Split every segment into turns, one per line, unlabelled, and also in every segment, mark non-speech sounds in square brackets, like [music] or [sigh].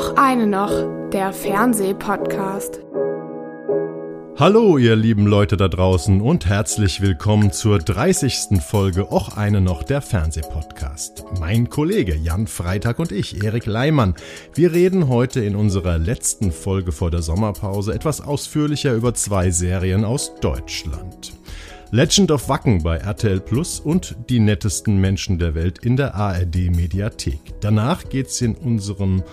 Och eine noch, der Fernsehpodcast.
Hallo, ihr lieben Leute da draußen und herzlich willkommen zur 30. Folge Och eine noch der Fernsehpodcast. Mein Kollege Jan Freitag und ich, Erik Leimann, wir reden heute in unserer letzten Folge vor der Sommerpause etwas ausführlicher über zwei Serien aus Deutschland. Legend of Wacken bei RTL Plus und die nettesten Menschen der Welt in der ARD Mediathek. Danach geht's in unserem,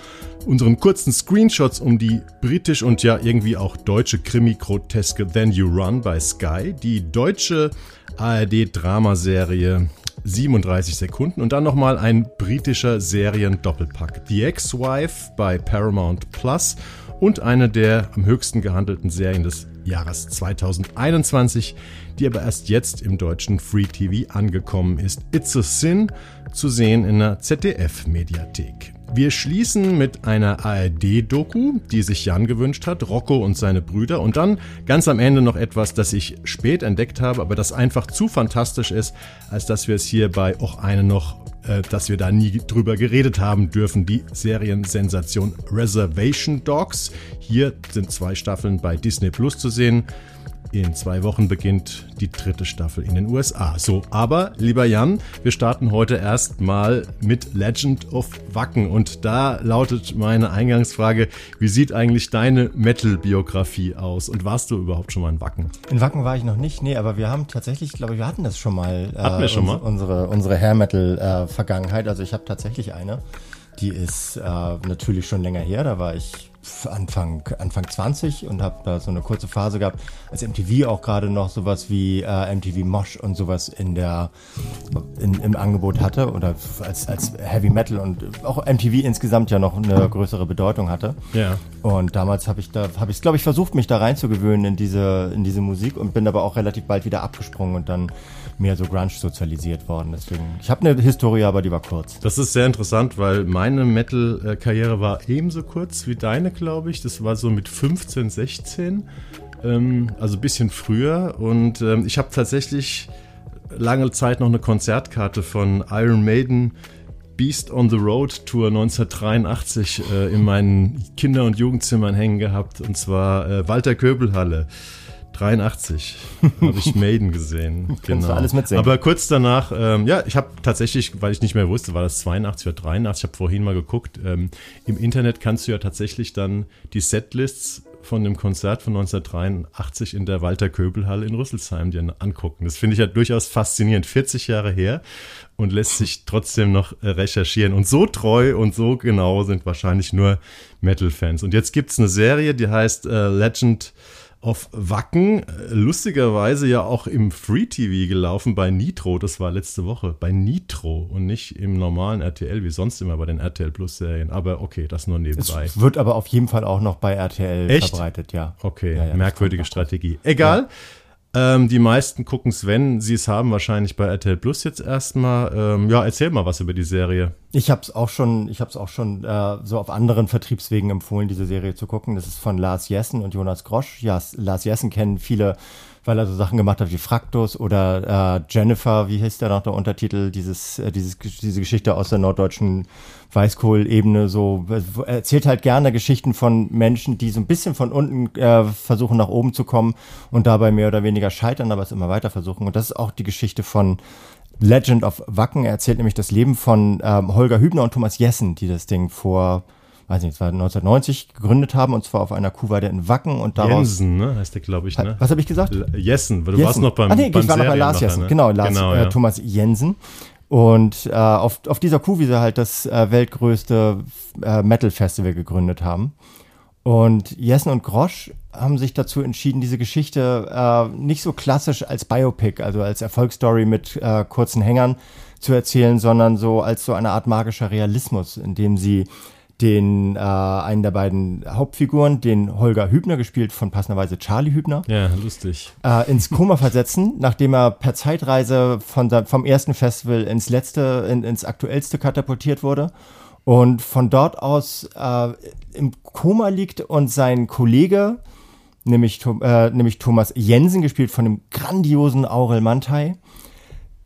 unseren kurzen Screenshots um die britisch und ja irgendwie auch deutsche Krimi-Groteske Then You Run bei Sky, die deutsche ARD-Dramaserie 37 Sekunden und dann nochmal ein britischer Serien-Doppelpack. The Ex-Wife bei Paramount Plus und eine der am höchsten gehandelten Serien des Jahres 2021, die aber erst jetzt im deutschen Free TV angekommen ist. It's a Sin zu sehen in der ZDF-Mediathek. Wir schließen mit einer ARD-Doku, die sich Jan gewünscht hat, Rocco und seine Brüder. Und dann ganz am Ende noch etwas, das ich spät entdeckt habe, aber das einfach zu fantastisch ist, als dass wir es hier bei auch eine noch äh, dass wir da nie drüber geredet haben dürfen. Die Seriensensation Reservation Dogs. Hier sind zwei Staffeln bei Disney Plus zu sehen. In zwei Wochen beginnt die dritte Staffel in den USA. So, aber lieber Jan, wir starten heute erstmal mit Legend of Wacken. Und da lautet meine Eingangsfrage, wie sieht eigentlich deine Metal-Biografie aus? Und warst du überhaupt schon mal in Wacken?
In Wacken war ich noch nicht, nee, aber wir haben tatsächlich, glaube ich, wir hatten das schon mal.
Äh, hatten wir schon mal?
Unsere, unsere Hair-Metal-Vergangenheit. also ich habe tatsächlich eine. Die ist äh, natürlich schon länger her, da war ich Anfang, Anfang 20 und habe da so eine kurze Phase gehabt, als MTV auch gerade noch sowas wie äh, MTV Mosh und sowas in der in, im Angebot hatte oder als, als Heavy Metal und auch MTV insgesamt ja noch eine größere Bedeutung hatte.
Ja.
Und damals habe ich da habe ich glaube ich versucht mich da reinzugewöhnen in diese in diese Musik und bin aber auch relativ bald wieder abgesprungen und dann mehr so Grunge sozialisiert worden. Deswegen, ich habe eine Historie, aber die war kurz.
Das ist sehr interessant, weil meine Metal-Karriere war ebenso kurz wie deine, glaube ich. Das war so mit 15, 16, ähm, also ein bisschen früher. Und ähm, ich habe tatsächlich lange Zeit noch eine Konzertkarte von Iron Maiden Beast on the Road Tour 1983 äh, in meinen Kinder- und Jugendzimmern hängen gehabt. Und zwar äh, Walter Köbelhalle. 83 [laughs] habe ich Maiden gesehen. [laughs]
genau. alles mitsehen.
Aber kurz danach, ähm, ja, ich habe tatsächlich, weil ich nicht mehr wusste, war das 82 oder 83, ich habe vorhin mal geguckt, ähm, im Internet kannst du ja tatsächlich dann die Setlists von dem Konzert von 1983 in der Walter Köbelhalle in Rüsselsheim dir angucken. Das finde ich ja durchaus faszinierend. 40 Jahre her und lässt sich trotzdem noch äh, recherchieren. Und so treu und so genau sind wahrscheinlich nur Metal-Fans. Und jetzt gibt es eine Serie, die heißt äh, Legend auf Wacken, lustigerweise ja auch im Free TV gelaufen bei Nitro, das war letzte Woche, bei Nitro und nicht im normalen RTL, wie sonst immer bei den RTL Plus Serien. Aber okay, das nur nebenbei.
Es wird aber auf jeden Fall auch noch bei RTL
Echt?
verbreitet, ja.
Okay, ja, ja, merkwürdige Strategie. Egal. Ja. Ähm, die meisten gucken es, wenn sie es haben, wahrscheinlich bei RTL Plus jetzt erstmal. Ähm, ja, erzähl mal was über die Serie.
Ich habe es auch schon, ich habe auch schon äh, so auf anderen Vertriebswegen empfohlen, diese Serie zu gucken. Das ist von Lars Jessen und Jonas Grosch. Ja, Lars Jessen kennen viele weil er so Sachen gemacht hat wie Fraktus oder äh, Jennifer, wie hieß der noch der Untertitel, dieses, äh, dieses, diese Geschichte aus der norddeutschen Weißkohl-Ebene, so, er erzählt halt gerne Geschichten von Menschen, die so ein bisschen von unten äh, versuchen nach oben zu kommen und dabei mehr oder weniger scheitern, aber es immer weiter versuchen. Und das ist auch die Geschichte von Legend of Wacken. Er erzählt nämlich das Leben von ähm, Holger Hübner und Thomas Jessen, die das Ding vor weiß nicht, es war 1990 gegründet haben und zwar auf einer Kuhweide in Wacken und daraus.
Jensen, ne, heißt der, glaube ich, ne?
Was habe ich gesagt?
L Jessen, weil du Jessen. warst noch beim,
ah, nee,
beim
ich war noch bei Lars Jessen, ne? genau, Lars, genau, äh, ja. äh, Thomas Jensen. Und äh, auf, auf dieser Kuhwiese halt das äh, weltgrößte äh, Metal-Festival gegründet haben. Und Jessen und Grosch haben sich dazu entschieden, diese Geschichte äh, nicht so klassisch als Biopic, also als Erfolgsstory mit äh, kurzen Hängern zu erzählen, sondern so als so eine Art magischer Realismus, in dem sie den äh, einen der beiden Hauptfiguren, den Holger Hübner, gespielt von passenderweise Charlie Hübner.
Ja, lustig.
Äh, ins Koma [laughs] versetzen, nachdem er per Zeitreise von, vom ersten Festival ins letzte, in, ins aktuellste katapultiert wurde. Und von dort aus äh, im Koma liegt und sein Kollege, nämlich, äh, nämlich Thomas Jensen, gespielt von dem grandiosen Aurel Mantai,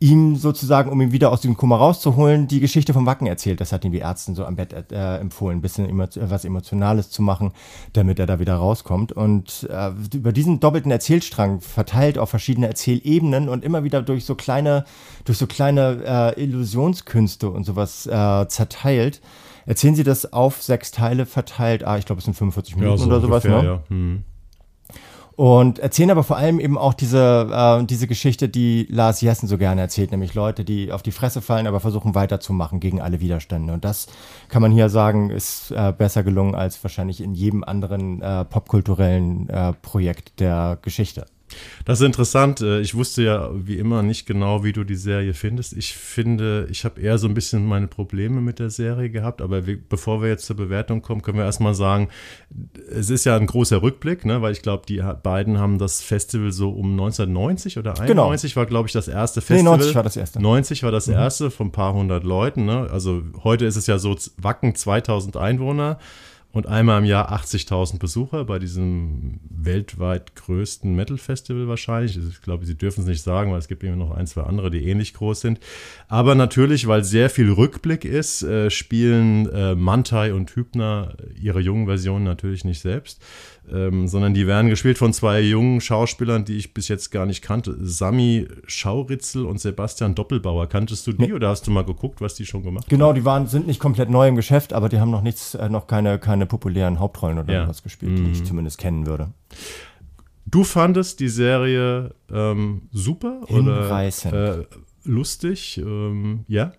ihm sozusagen, um ihn wieder aus dem Kummer rauszuholen, die Geschichte vom Wacken erzählt. Das hat ihm die Ärztin so am Bett äh, empfohlen, ein bisschen emo was Emotionales zu machen, damit er da wieder rauskommt. Und äh, über diesen doppelten Erzählstrang verteilt auf verschiedene Erzählebenen und immer wieder durch so kleine, durch so kleine äh, Illusionskünste und sowas äh, zerteilt. Erzählen Sie das auf sechs Teile verteilt? Ah, ich glaube, es sind 45 Minuten ja, so oder sowas, ungefähr, ne? Ja. Hm. Und erzählen aber vor allem eben auch diese, äh, diese Geschichte, die Lars Jessen so gerne erzählt, nämlich Leute, die auf die Fresse fallen, aber versuchen weiterzumachen gegen alle Widerstände. Und das kann man hier sagen, ist äh, besser gelungen als wahrscheinlich in jedem anderen äh, popkulturellen äh, Projekt der Geschichte.
Das ist interessant. Äh, ich wusste ja wie immer nicht genau, wie du die Serie findest. Ich finde, ich habe eher so ein bisschen meine Probleme mit der Serie gehabt. Aber wir, bevor wir jetzt zur Bewertung kommen, können wir erstmal sagen, es ist ja ein großer Rückblick, ne? weil ich glaube, die beiden haben das Festival so um 1990 oder 91 genau. war, glaube ich, das erste Festival.
Nee, 90 war das erste.
90 war das mhm. erste von ein paar hundert Leuten. Ne? Also heute ist es ja so Wacken 2000 Einwohner und einmal im Jahr 80.000 Besucher bei diesem weltweit größten Metal-Festival wahrscheinlich. Ich glaube, sie dürfen es nicht sagen, weil es gibt immer noch ein, zwei andere, die ähnlich groß sind. Aber natürlich, weil sehr viel Rückblick ist, äh, spielen äh, Mantai und Hübner ihre jungen Versionen natürlich nicht selbst, ähm, sondern die werden gespielt von zwei jungen Schauspielern, die ich bis jetzt gar nicht kannte. Sami Schauritzel und Sebastian Doppelbauer. Kanntest du die nee. oder hast du mal geguckt, was die schon gemacht
genau, haben? Genau, die waren, sind nicht komplett neu im Geschäft, aber die haben noch nichts, äh, noch keine, keine populären Hauptrollen oder ja. was gespielt, die ich mhm. zumindest kennen würde.
Du fandest die Serie ähm, super
Hinreißend.
oder äh, lustig? Ähm, ja?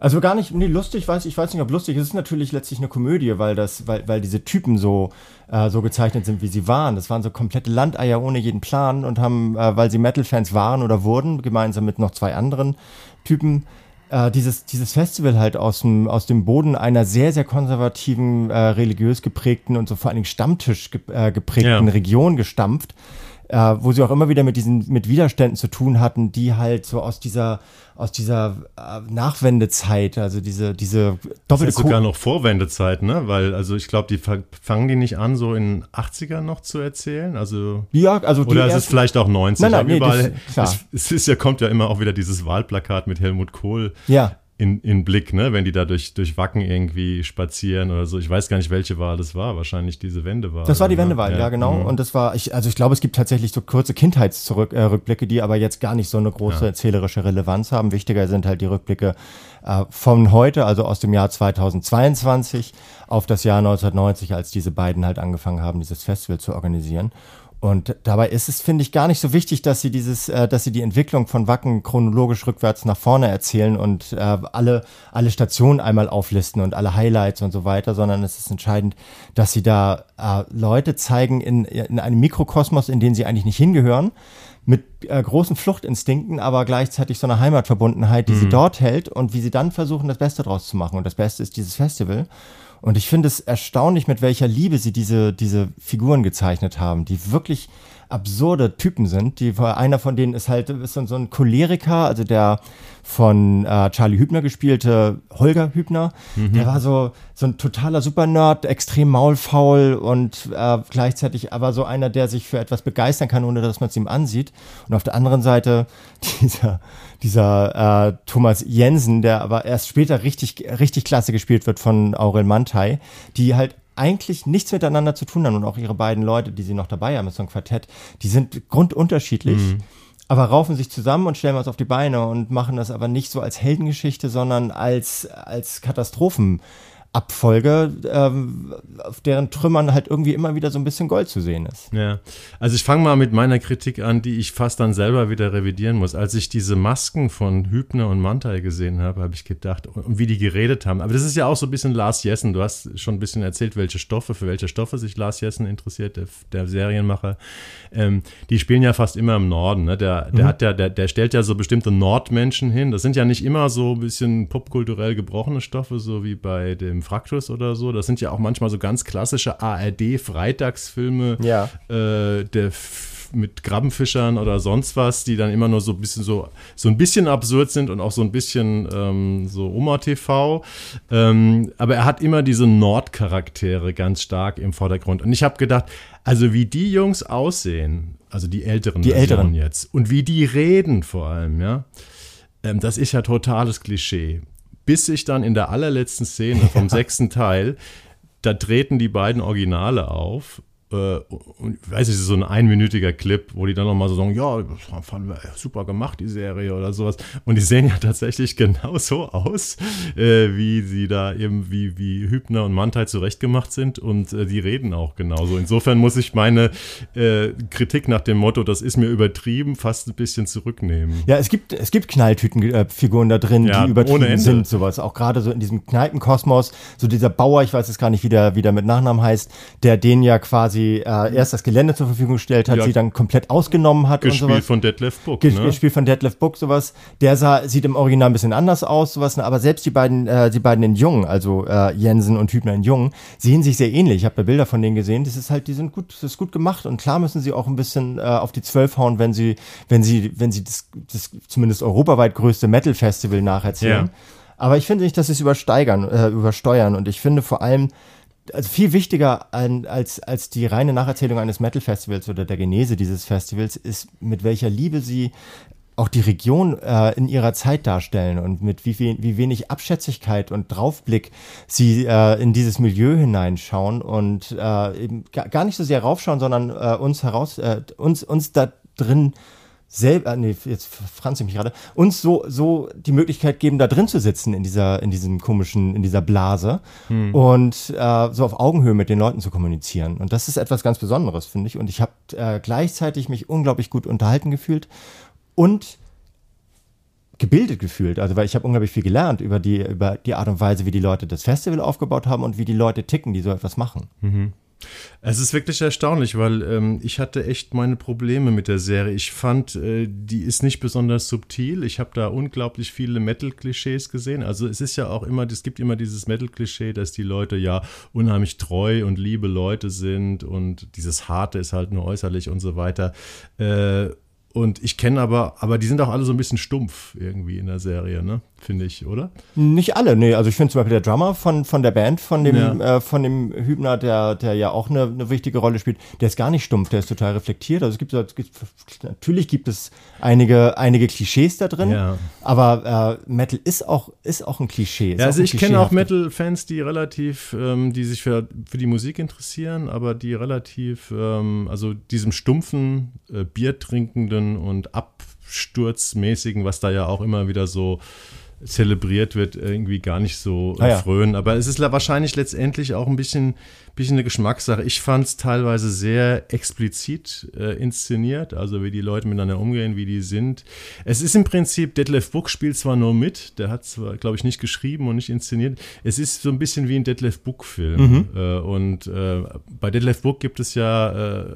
Also gar nicht, nee, lustig, weiß ich weiß nicht, ob lustig. Es ist natürlich letztlich eine Komödie, weil das, weil, weil diese Typen so, äh, so gezeichnet sind, wie sie waren. Das waren so komplette Landeier ohne jeden Plan und haben, äh, weil sie Metal-Fans waren oder wurden, gemeinsam mit noch zwei anderen Typen, äh, dieses, dieses Festival halt aus dem, aus dem Boden einer sehr, sehr konservativen, äh, religiös geprägten und so vor allen Dingen Stammtisch äh, geprägten ja. Region gestampft äh, wo sie auch immer wieder mit diesen mit Widerständen zu tun hatten, die halt so aus dieser aus dieser äh, Nachwendezeit, also diese diese
doppelte das ist sogar noch Vorwendezeit, ne? Weil also ich glaube, die fangen die nicht an so in 80ern noch zu erzählen, also
ja, also
oder ist es vielleicht auch 90
nein, nein, nee, überall,
das, es, es, ist ja kommt ja immer auch wieder dieses Wahlplakat mit Helmut Kohl.
Ja
in, in Blick, ne? wenn die da durch, durch Wacken irgendwie spazieren oder so. Ich weiß gar nicht, welche Wahl das war. Wahrscheinlich diese Wendewahl.
Das war die Wendewahl, ja, ja genau. Mhm. Und das war, ich, also ich glaube, es gibt tatsächlich so kurze Kindheitsrückblicke, äh, die aber jetzt gar nicht so eine große ja. erzählerische Relevanz haben. Wichtiger sind halt die Rückblicke äh, von heute, also aus dem Jahr 2022 auf das Jahr 1990, als diese beiden halt angefangen haben, dieses Festival zu organisieren. Und dabei ist es, finde ich, gar nicht so wichtig, dass sie dieses, äh, dass sie die Entwicklung von Wacken chronologisch rückwärts nach vorne erzählen und äh, alle, alle Stationen einmal auflisten und alle Highlights und so weiter, sondern es ist entscheidend, dass sie da äh, Leute zeigen in, in einem Mikrokosmos, in den sie eigentlich nicht hingehören, mit äh, großen Fluchtinstinkten, aber gleichzeitig so einer Heimatverbundenheit, die mhm. sie dort hält und wie sie dann versuchen, das Beste draus zu machen. Und das Beste ist dieses Festival. Und ich finde es erstaunlich, mit welcher Liebe sie diese, diese Figuren gezeichnet haben, die wirklich absurde Typen sind. Die, einer von denen ist halt ist so ein Choleriker, also der von äh, Charlie Hübner gespielte Holger Hübner. Mhm. Der war so, so ein totaler Supernerd, extrem maulfaul und äh, gleichzeitig aber so einer, der sich für etwas begeistern kann, ohne dass man es ihm ansieht. Und auf der anderen Seite [laughs] dieser, dieser äh, Thomas Jensen, der aber erst später richtig, richtig klasse gespielt wird von Aurel Mantai, die halt eigentlich nichts miteinander zu tun haben und auch ihre beiden Leute, die sie noch dabei haben, ist so ein Quartett, die sind grundunterschiedlich. Mhm. Aber raufen sich zusammen und stellen was auf die Beine und machen das aber nicht so als Heldengeschichte, sondern als, als Katastrophen, Abfolge, ähm, auf deren Trümmern halt irgendwie immer wieder so ein bisschen Gold zu sehen ist.
Ja, also ich fange mal mit meiner Kritik an, die ich fast dann selber wieder revidieren muss. Als ich diese Masken von Hübner und Mantai gesehen habe, habe ich gedacht, und wie die geredet haben. Aber das ist ja auch so ein bisschen Lars Jessen. Du hast schon ein bisschen erzählt, welche Stoffe, für welche Stoffe sich Lars Jessen interessiert, der, der Serienmacher. Ähm, die spielen ja fast immer im Norden. Ne? Der, der mhm. hat ja, der, der stellt ja so bestimmte Nordmenschen hin. Das sind ja nicht immer so ein bisschen popkulturell gebrochene Stoffe, so wie bei dem im Fraktus oder so. Das sind ja auch manchmal so ganz klassische ARD-Freitagsfilme
ja.
äh, der mit Krabbenfischern oder sonst was, die dann immer nur so ein bisschen so, so ein bisschen absurd sind und auch so ein bisschen ähm, so Oma-TV. Ähm, aber er hat immer diese Nordcharaktere ganz stark im Vordergrund. Und ich habe gedacht, also wie die Jungs aussehen, also die älteren
die Älteren
jetzt, und wie die reden vor allem, ja ähm, das ist ja totales Klischee. Bis sich dann in der allerletzten Szene vom [laughs] sechsten Teil, da treten die beiden Originale auf äh, und ich weiß nicht, so ein einminütiger Clip, wo die dann nochmal so sagen, ja, fanden wir super gemacht, die Serie oder sowas. Und die sehen ja tatsächlich genauso aus, äh, wie sie da eben, wie, wie Hübner und Mantai zurechtgemacht sind und äh, die reden auch genauso. Insofern muss ich meine äh, Kritik nach dem Motto, das ist mir übertrieben, fast ein bisschen zurücknehmen.
Ja, es gibt, es gibt Knalltütenfiguren da drin, ja, die übertrieben sind, sowas. Auch gerade so in diesem Kneipenkosmos, so dieser Bauer, ich weiß jetzt gar nicht, wie der, wie der mit Nachnamen heißt, der den ja quasi quasi äh, erst das Gelände zur Verfügung gestellt hat, ja. sie dann komplett ausgenommen hat
gespielt
und sowas.
von Detlef Book,
Ges ne? Gespielt von Detlef Book, sowas. Der sah, sieht im Original ein bisschen anders aus, sowas. Ne? Aber selbst die beiden, äh, die beiden in Jung, also äh, Jensen und Hübner in Jung, sehen sich sehr ähnlich. Ich habe da Bilder von denen gesehen. Das ist halt, die sind gut, das ist gut gemacht und klar müssen sie auch ein bisschen äh, auf die Zwölf hauen, wenn sie, wenn sie, wenn sie das, das zumindest europaweit größte Metal-Festival nacherzählen. Ja. Aber ich finde nicht, dass sie es übersteigern, äh, übersteuern. Und ich finde vor allem, also viel wichtiger an, als, als die reine Nacherzählung eines Metal-Festivals oder der Genese dieses Festivals ist, mit welcher Liebe sie auch die Region äh, in ihrer Zeit darstellen und mit wie, wie, wie wenig Abschätzigkeit und Draufblick sie äh, in dieses Milieu hineinschauen und äh, eben gar nicht so sehr raufschauen, sondern äh, uns heraus, äh, uns, uns da drin selber, nee, jetzt franz ich mich gerade, uns so, so die Möglichkeit geben, da drin zu sitzen in dieser, in diesem komischen, in dieser Blase hm. und äh, so auf Augenhöhe mit den Leuten zu kommunizieren. Und das ist etwas ganz Besonderes, finde ich. Und ich habe äh, gleichzeitig mich unglaublich gut unterhalten gefühlt und gebildet gefühlt. Also weil ich habe unglaublich viel gelernt über die, über die Art und Weise, wie die Leute das Festival aufgebaut haben und wie die Leute ticken, die so etwas machen. Mhm.
Es ist wirklich erstaunlich, weil ähm, ich hatte echt meine Probleme mit der Serie. Ich fand, äh, die ist nicht besonders subtil. Ich habe da unglaublich viele Metal-Klischees gesehen. Also es ist ja auch immer, es gibt immer dieses Metal-Klischee, dass die Leute ja unheimlich treu und liebe Leute sind und dieses Harte ist halt nur äußerlich und so weiter. Äh, und ich kenne aber, aber die sind auch alle so ein bisschen stumpf irgendwie in der Serie, ne? Finde ich, oder?
Nicht alle, nee. Also ich finde zum Beispiel der Drummer von, von der Band, von dem, ja. äh, von dem Hübner, der, der ja auch eine, eine wichtige Rolle spielt, der ist gar nicht stumpf, der ist total reflektiert. Also es gibt, es gibt natürlich gibt es einige, einige Klischees da drin, ja. aber äh, Metal ist auch, ist auch ein Klischee.
Ja, also ich kenne auch Metal-Fans, die relativ, ähm, die sich für, für die Musik interessieren, aber die relativ, ähm, also diesem stumpfen, äh, Bier trinkenden und absturzmäßigen, was da ja auch immer wieder so zelebriert wird, irgendwie gar nicht so ah, ja. frönen. Aber es ist wahrscheinlich letztendlich auch ein bisschen bisschen eine Geschmackssache. Ich fand es teilweise sehr explizit äh, inszeniert, also wie die Leute miteinander umgehen, wie die sind. Es ist im Prinzip, Detlef Book spielt zwar nur mit, der hat zwar, glaube ich, nicht geschrieben und nicht inszeniert. Es ist so ein bisschen wie ein Detlef Book-Film. Mhm. Äh, und äh, bei Detlef Book gibt es ja äh,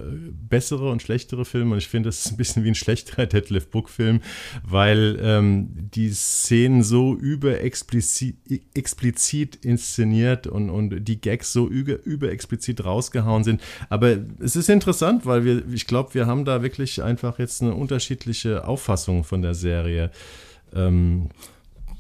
bessere und schlechtere Filme und ich finde, es ist ein bisschen wie ein schlechterer [laughs] Detlef Book-Film, weil ähm, die Szenen so überexplizit explizit inszeniert und, und die Gags so über, über explizit rausgehauen sind. Aber es ist interessant, weil wir, ich glaube, wir haben da wirklich einfach jetzt eine unterschiedliche Auffassung von der Serie. Ähm,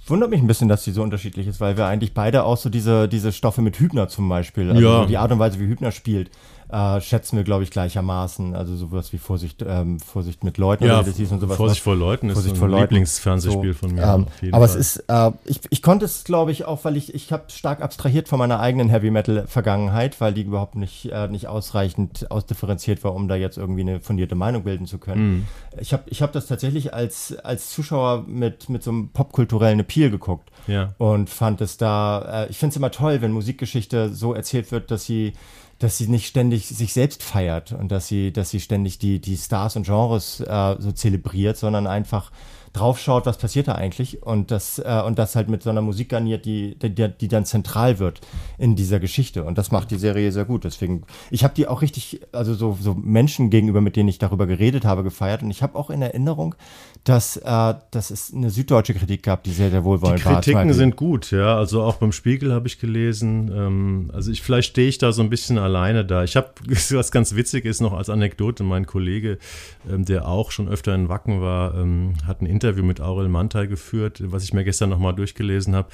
Wundert mich ein bisschen, dass die so unterschiedlich ist, weil wir eigentlich beide auch so diese, diese Stoffe mit Hübner zum Beispiel, also ja. die Art und Weise, wie Hübner spielt, äh, schätzen wir, glaube ich, gleichermaßen. Also sowas wie Vorsicht, ähm, Vorsicht mit Leuten
ja, hieß und sowas. Vorsicht vor Leuten ist Vorsicht ein Lieblingsfernsehspiel so, von mir.
Ähm, aber Fall. es ist, äh, ich, ich konnte es, glaube ich, auch, weil ich, ich habe stark abstrahiert von meiner eigenen Heavy Metal Vergangenheit, weil die überhaupt nicht, äh, nicht ausreichend ausdifferenziert war, um da jetzt irgendwie eine fundierte Meinung bilden zu können. Mhm. Ich habe ich hab das tatsächlich als, als Zuschauer mit, mit so einem popkulturellen Appeal geguckt. Ja. Und fand es da, äh, ich finde es immer toll, wenn Musikgeschichte so erzählt wird, dass sie dass sie nicht ständig sich selbst feiert und dass sie, dass sie ständig die, die Stars und Genres äh, so zelebriert, sondern einfach draufschaut, was passiert da eigentlich und das, äh, und das halt mit so einer Musik garniert, die, die, die dann zentral wird in dieser Geschichte. Und das macht die Serie sehr gut. Deswegen, ich habe die auch richtig, also so, so Menschen gegenüber, mit denen ich darüber geredet habe, gefeiert. Und ich habe auch in Erinnerung, dass, äh, dass es eine süddeutsche Kritik gab, die sehr, sehr wohlwollend
war. Die Kritiken war. sind gut, ja. Also auch beim Spiegel habe ich gelesen. Ähm, also ich, vielleicht stehe ich da so ein bisschen alleine da. Ich habe, [laughs] was ganz witzig ist noch als Anekdote, mein Kollege, ähm, der auch schon öfter in Wacken war, ähm, hat ein Interview Interview mit Aurel Mantai geführt, was ich mir gestern nochmal durchgelesen habe.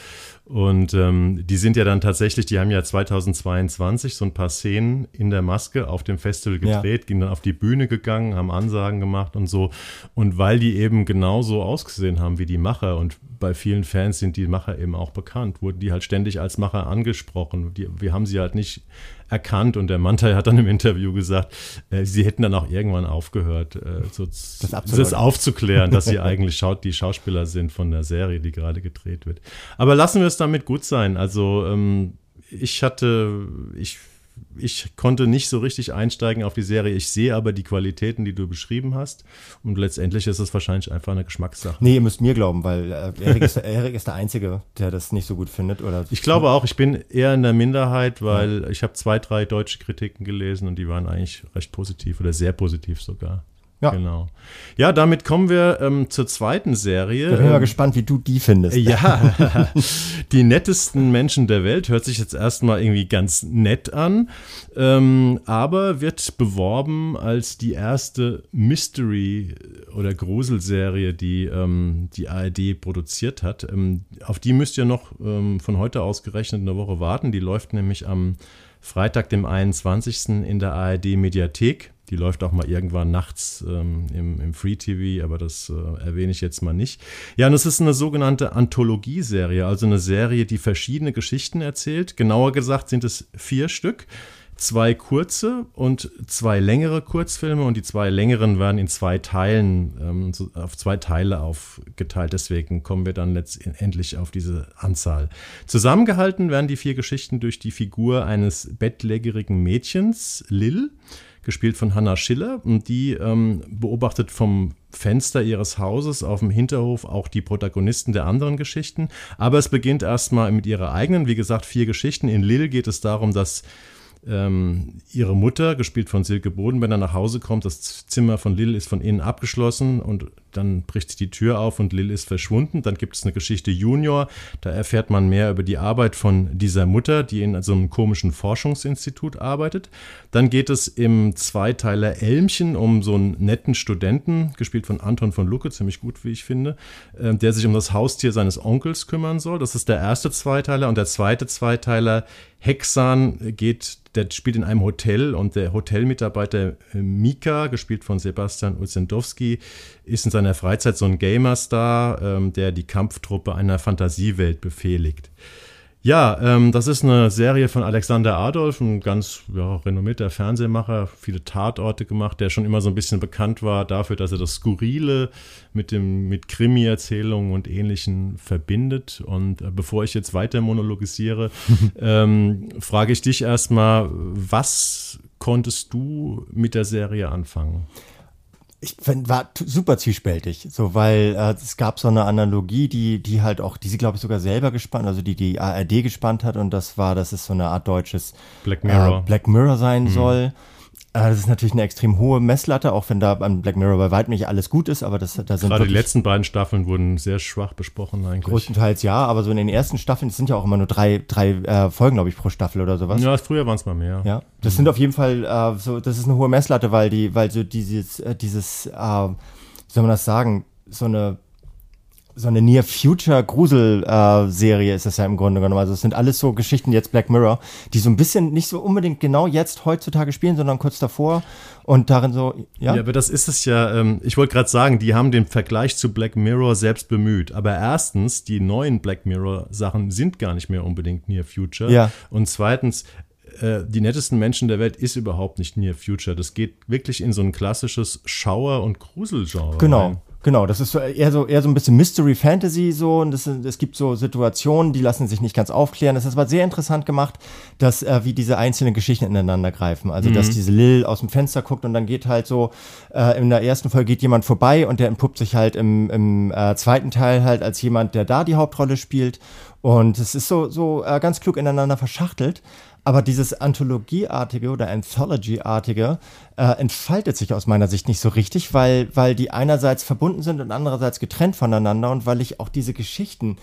Und ähm, die sind ja dann tatsächlich, die haben ja 2022 so ein paar Szenen in der Maske auf dem Festival gedreht, ja. gingen dann auf die Bühne gegangen, haben Ansagen gemacht und so. Und weil die eben genauso ausgesehen haben wie die Macher und bei vielen Fans sind die Macher eben auch bekannt, wurden die halt ständig als Macher angesprochen. Die, wir haben sie halt nicht erkannt und der Mantai hat dann im Interview gesagt, äh, sie hätten dann auch irgendwann aufgehört, äh, so das, das, aufzuklären, dass sie [laughs] eigentlich schaut, die Schauspieler sind von der Serie, die gerade gedreht wird. Aber lassen wir es damit gut sein. Also ähm, ich hatte, ich ich konnte nicht so richtig einsteigen auf die Serie. Ich sehe aber die Qualitäten, die du beschrieben hast. Und letztendlich ist es wahrscheinlich einfach eine Geschmackssache.
Nee, ihr müsst mir glauben, weil äh, Erik, ist, [laughs] Erik ist der Einzige, der das nicht so gut findet. Oder
ich glaube auch, ich bin eher in der Minderheit, weil ja. ich habe zwei, drei deutsche Kritiken gelesen und die waren eigentlich recht positiv oder sehr positiv sogar. Ja. Genau. Ja, damit kommen wir ähm, zur zweiten Serie.
Ich bin mal ähm, gespannt, wie du die findest.
Ja, [laughs] die nettesten Menschen der Welt hört sich jetzt erstmal irgendwie ganz nett an, ähm, aber wird beworben als die erste Mystery- oder Gruselserie, die ähm, die ARD produziert hat. Ähm, auf die müsst ihr noch ähm, von heute aus gerechnet eine Woche warten. Die läuft nämlich am Freitag, dem 21. in der ARD Mediathek. Die läuft auch mal irgendwann nachts ähm, im, im Free TV, aber das äh, erwähne ich jetzt mal nicht. Ja, und es ist eine sogenannte Anthologieserie, also eine Serie, die verschiedene Geschichten erzählt. Genauer gesagt sind es vier Stück. Zwei kurze und zwei längere Kurzfilme und die zwei längeren werden in zwei Teilen, ähm, auf zwei Teile aufgeteilt. Deswegen kommen wir dann letztendlich auf diese Anzahl. Zusammengehalten werden die vier Geschichten durch die Figur eines bettlägerigen Mädchens, Lil gespielt von Hannah Schiller. Und die ähm, beobachtet vom Fenster ihres Hauses auf dem Hinterhof auch die Protagonisten der anderen Geschichten. Aber es beginnt erstmal mit ihrer eigenen, wie gesagt, vier Geschichten. In Lil geht es darum, dass ähm, ihre Mutter, gespielt von Silke Bodenbender, nach Hause kommt. Das Zimmer von Lil ist von innen abgeschlossen und dann bricht die Tür auf und Lil ist verschwunden. Dann gibt es eine Geschichte Junior. Da erfährt man mehr über die Arbeit von dieser Mutter, die in so einem komischen Forschungsinstitut arbeitet. Dann geht es im Zweiteiler Elmchen um so einen netten Studenten, gespielt von Anton von Lucke, ziemlich gut, wie ich finde, äh, der sich um das Haustier seines Onkels kümmern soll. Das ist der erste Zweiteiler. Und der zweite Zweiteiler Hexan geht, der spielt in einem Hotel und der Hotelmitarbeiter äh, Mika, gespielt von Sebastian Uzendowski, ist in seiner Freizeit so ein Gamerstar, ähm, der die Kampftruppe einer Fantasiewelt befehligt. Ja, ähm, das ist eine Serie von Alexander Adolf, ein ganz ja, renommierter Fernsehmacher, viele Tatorte gemacht, der schon immer so ein bisschen bekannt war dafür, dass er das Skurrile mit, dem, mit Krimi-Erzählungen und Ähnlichen verbindet. Und äh, bevor ich jetzt weiter monologisiere, [laughs] ähm, frage ich dich erstmal, was konntest du mit der Serie anfangen?
Ich find, war super zwiespältig, so weil äh, es gab so eine Analogie, die die halt auch, die sie glaube ich sogar selber gespannt, also die die ARD gespannt hat und das war, dass es so eine Art deutsches
Black Mirror,
äh, Black Mirror sein mhm. soll. Äh, das ist natürlich eine extrem hohe Messlatte, auch wenn da beim Black Mirror bei weitem nicht alles gut ist, aber das, da sind
Gerade die letzten beiden Staffeln wurden sehr schwach besprochen eigentlich.
Größtenteils ja, aber so in den ersten Staffeln, sind ja auch immer nur drei, drei äh, Folgen, glaube ich, pro Staffel oder sowas.
Ja, früher waren es mal mehr.
Ja, das mhm. sind auf jeden Fall äh, so, das ist eine hohe Messlatte, weil die, weil so dieses, äh, dieses, äh, wie soll man das sagen, so eine so eine Near-Future-Grusel-Serie ist das ja im Grunde genommen. Also es sind alles so Geschichten jetzt Black Mirror, die so ein bisschen nicht so unbedingt genau jetzt heutzutage spielen, sondern kurz davor und darin so, ja.
Ja, aber das ist es ja, ähm, ich wollte gerade sagen, die haben den Vergleich zu Black Mirror selbst bemüht. Aber erstens, die neuen Black Mirror-Sachen sind gar nicht mehr unbedingt Near-Future.
Ja.
Und zweitens, äh, die nettesten Menschen der Welt ist überhaupt nicht Near Future. Das geht wirklich in so ein klassisches Schauer- und Gruselgenre.
Genau. Rein. Genau, das ist so eher so eher so ein bisschen Mystery Fantasy so und es, es gibt so Situationen, die lassen sich nicht ganz aufklären. Es ist aber sehr interessant gemacht, dass äh, wie diese einzelnen Geschichten ineinander greifen. Also mhm. dass diese Lil aus dem Fenster guckt und dann geht halt so äh, in der ersten Folge geht jemand vorbei und der entpuppt sich halt im, im äh, zweiten Teil halt als jemand, der da die Hauptrolle spielt. Und es ist so so äh, ganz klug ineinander verschachtelt. Aber dieses Anthologieartige oder Anthology-artige äh, entfaltet sich aus meiner Sicht nicht so richtig, weil, weil die einerseits verbunden sind und andererseits getrennt voneinander und weil ich auch diese Geschichten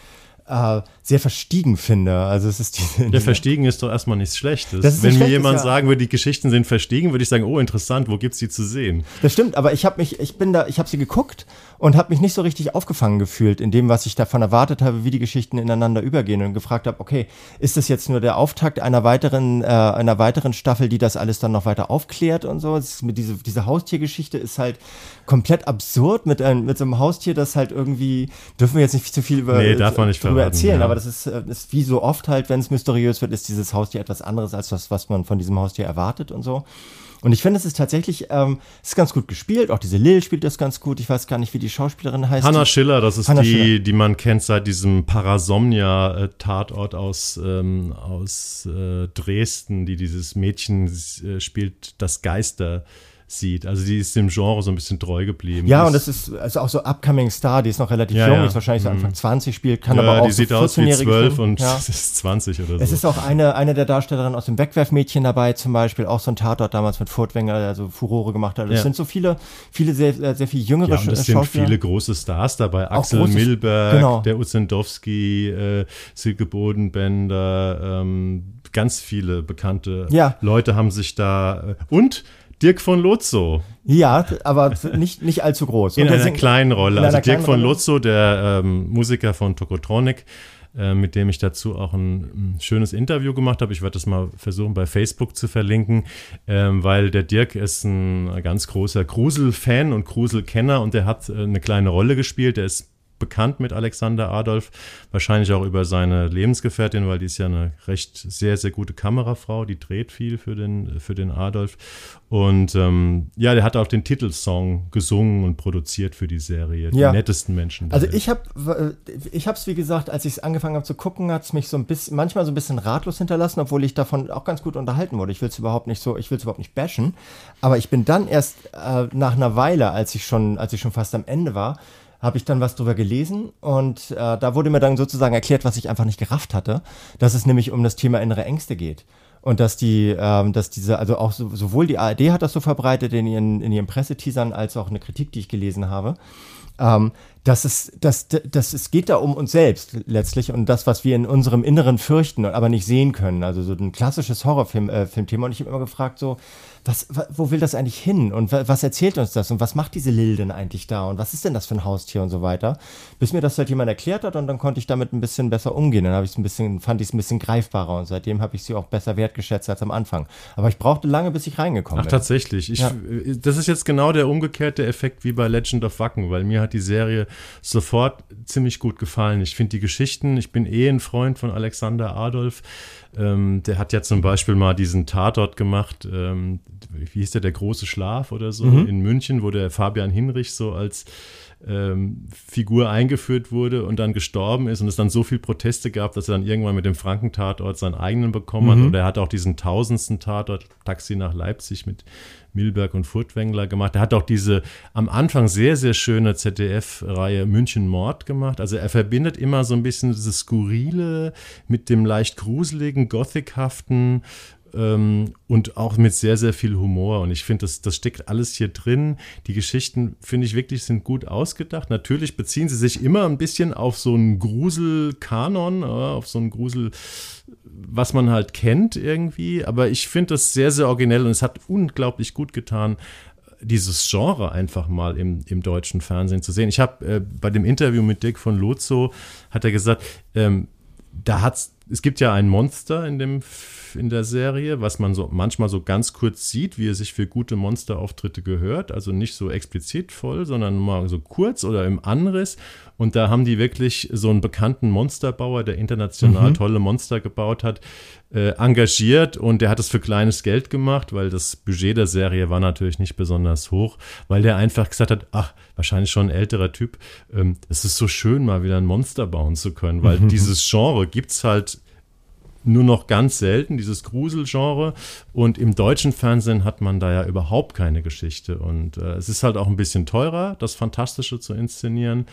äh, sehr verstiegen finde. Also es ist diese.
Ja, verstiegen ist doch erstmal nichts Schlechtes. Wenn mir jemand
ja-
sagen würde, die Geschichten sind verstiegen, würde ich sagen, oh interessant, wo gibt's die zu sehen?
Das stimmt, aber ich habe mich, ich bin da, ich habe sie geguckt und habe mich nicht so richtig aufgefangen gefühlt in dem, was ich davon erwartet habe, wie die Geschichten ineinander übergehen und gefragt habe, okay, ist das jetzt nur der Auftakt einer weiteren, äh, einer weiteren Staffel, die das alles dann noch weiter aufklärt und so? Es ist mit diese, diese Haustiergeschichte ist halt komplett absurd mit, ein, mit so einem Haustier, das halt irgendwie, dürfen wir jetzt nicht zu viel über,
Nee, darf man nicht verraten,
erzählen,
ja.
aber das ist, äh, ist wie so oft halt, wenn es mysteriös wird, ist dieses Haustier etwas anderes als das, was man von diesem Haustier erwartet und so. Und ich finde, es ist tatsächlich, ähm, es ist ganz gut gespielt. Auch diese Lil spielt das ganz gut. Ich weiß gar nicht, wie die Schauspielerin heißt.
Hannah Schiller, das ist
Hannah
die,
Schiller.
die man kennt seit diesem Parasomnia-Tatort aus, ähm, aus äh, Dresden, die dieses Mädchen äh, spielt, das Geister sieht. Also die ist dem Genre so ein bisschen treu geblieben.
ja,
Die
und das ist also auch so Upcoming Star, die ist noch relativ
Ja,
jung,
ja.
ist wahrscheinlich so Anfang 20, spielt, kann
ja,
aber auch
die
so
sieht aus wie
14-jährige
12
Filme.
und [laughs] ist 20 oder so.
Es ist auch eine, eine der Darstellerinnen aus dem Wegwerfmädchen dabei, zum Beispiel, auch so ein Tatort damals mit Furtwängler, der so Furore gemacht hat. Es sind so viele, viele sehr, sehr sehr viel jüngere
ja, und es
Sch-
sind viele große Stars dabei. Axel
große-
Milberg,
genau.
der Uzendowski, äh, Silke Bodenbender, ähm, ganz viele bekannte. Leute haben sich da äh, und Dirk von Lotso
Ja, aber nicht, nicht allzu groß.
in einer
singt-
kleinen Rolle. Also Dirk von
Rolle.
Lotso, der ähm, Musiker von Tokotronic, äh, mit dem ich dazu auch ein, ein schönes Interview gemacht habe. Ich werde das mal versuchen bei Facebook zu verlinken, ähm, weil der Dirk ist ein ganz großer Grusel-Fan und Grusel-Kenner und der hat äh, eine kleine Rolle gespielt. Der ist bekannt mit Alexander Adolf, wahrscheinlich auch über seine Lebensgefährtin, weil die ist ja eine recht sehr, sehr gute Kamerafrau, die dreht viel für den, für den Adolf. Und ähm, ja, der hat auch den Titelsong gesungen und produziert für die Serie.
Ja.
Die nettesten Menschen.
Also
Welt.
ich habe, ich habe es wie gesagt, als ich es angefangen habe zu gucken, hat es mich so ein bisschen, manchmal so ein bisschen ratlos hinterlassen, obwohl ich davon auch ganz gut unterhalten wurde. Ich will es überhaupt nicht so, ich will es überhaupt nicht bashen, aber ich bin dann erst äh, nach einer Weile, als ich schon, als ich schon fast am Ende war, habe ich dann was drüber gelesen und äh, da wurde mir dann sozusagen erklärt, was ich einfach nicht gerafft hatte, dass es nämlich um das Thema innere Ängste geht. Und dass die, ähm, dass diese, also auch so, sowohl die ARD hat das so verbreitet in ihren, in ihren Presseteasern, als auch eine Kritik, die ich gelesen habe, ähm, dass es, dass, dass es geht da um uns selbst letztlich und das, was wir in unserem Inneren fürchten, aber nicht sehen können. Also so ein klassisches Horrorfilm, äh. Und ich habe immer gefragt, so, was, wa- wo will das eigentlich hin? Und wa- was erzählt uns das? Und was macht diese Lil denn eigentlich da? Und was ist denn das für ein Haustier und so weiter? Bis mir das halt jemand erklärt hat und dann konnte ich damit ein bisschen besser umgehen. Dann habe ich es ein bisschen, fand ich es ein bisschen greifbarer und seitdem habe ich sie auch besser wertgeschätzt als am Anfang. Aber ich brauchte lange, bis ich reingekommen
Ach,
bin.
tatsächlich. Ich,
Ja.
äh, Das ist jetzt genau der umgekehrte Effekt wie bei Legend of Wacken, weil mir hat die Serie sofort ziemlich gut gefallen. Ich finde die Geschichten, ich bin eh ein Freund von Alexander Adolf. Ähm, der hat ja zum Beispiel mal diesen Tatort gemacht, ähm, wie hieß der, der große Schlaf oder so,
Mhm.
in München, wo der Fabian Hinrich so als ähm, Figur eingeführt wurde und dann gestorben ist und es dann so viel Proteste gab, dass er dann irgendwann mit dem Frankentatort seinen eigenen bekommen hat. Oder er hat auch diesen tausendsten Tatort, Taxi nach Leipzig mit Milberg und Furtwängler gemacht. Er hat auch diese am Anfang sehr, sehr schöne ZDF-Reihe München Mord gemacht. Also er verbindet immer so ein bisschen dieses Skurrile mit dem leicht gruseligen, gothichaften ähm, und auch mit sehr, sehr viel Humor. Und ich finde, das, das steckt alles hier drin. Die Geschichten, finde ich wirklich, sind gut ausgedacht. Natürlich beziehen sie sich immer ein bisschen auf so einen Grusel-Kanon, äh, auf so einen Grusel, was man halt kennt irgendwie. Aber ich finde das sehr, sehr originell und es hat unglaublich gut getan, dieses Genre einfach mal im, im deutschen Fernsehen zu sehen. Ich habe äh, bei dem Interview mit Dick von Lozo, hat er gesagt, ähm, da hat's, es gibt ja ein Monster in dem in der Serie, was man so manchmal so ganz kurz sieht, wie er sich für gute Monsterauftritte gehört, also nicht so explizit voll, sondern mal so kurz oder im Anriss. Und da haben die wirklich so einen bekannten Monsterbauer, der international tolle Monster gebaut hat, äh, engagiert. Und der hat es für kleines Geld gemacht, weil das Budget der Serie war natürlich nicht besonders hoch, weil der einfach gesagt hat, ach, wahrscheinlich schon ein älterer Typ, ähm, es ist so schön, mal wieder ein Monster bauen zu können, weil [laughs] dieses Genre gibt's halt nur noch ganz selten, dieses Gruselgenre. Und im deutschen Fernsehen hat man da ja überhaupt keine Geschichte. Und äh, es ist halt auch ein bisschen teurer, das Fantastische zu inszenieren.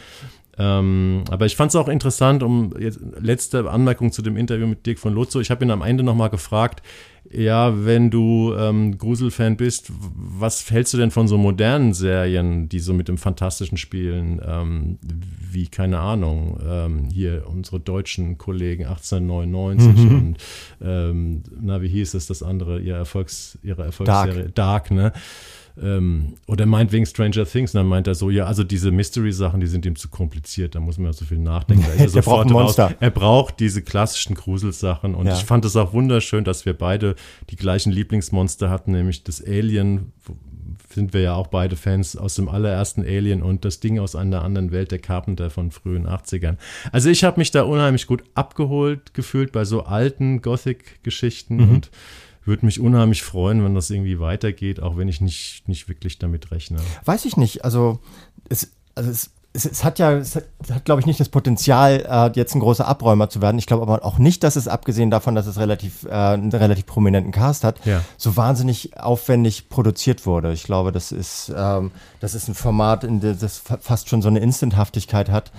Ähm, aber ich fand es auch interessant, um jetzt letzte Anmerkung zu dem Interview mit Dirk von Lotzo. Ich habe ihn am Ende nochmal gefragt, ja, wenn du ähm, Gruselfan bist, was hältst du denn von so modernen Serien, die so mit dem Fantastischen spielen, ähm, wie, keine Ahnung, ähm, hier unsere deutschen Kollegen 1899 mhm. und, ähm, na, wie hieß es das andere, ihre, Erfolgs, ihre Erfolgsserie? Dark, Dark ne? Ähm, oder meinetwegen Stranger Things, und dann meint er so, ja, also diese Mystery-Sachen, die sind ihm zu kompliziert, da muss man ja so viel nachdenken. Da [laughs]
er, braucht Monster.
Er braucht diese klassischen Gruselsachen und ja. ich fand es auch wunderschön, dass wir beide die gleichen Lieblingsmonster hatten, nämlich das Alien, sind wir ja auch beide Fans aus dem allerersten Alien und das Ding aus einer anderen Welt, der Carpenter von frühen 80ern. Also ich habe mich da unheimlich gut abgeholt gefühlt bei so alten Gothic-Geschichten mhm. und würde mich unheimlich freuen, wenn das irgendwie weitergeht, auch wenn ich nicht, nicht wirklich damit rechne.
Weiß ich nicht. Also es, also es, es, es hat ja, es hat, hat glaube ich, nicht das Potenzial, äh, jetzt ein großer Abräumer zu werden. Ich glaube aber auch nicht, dass es, abgesehen davon, dass es relativ, äh, einen relativ prominenten Cast hat, ja. so wahnsinnig aufwendig produziert wurde. Ich glaube, das ist, ähm, das ist ein Format, in dem das fast schon so eine Instanthaftigkeit hat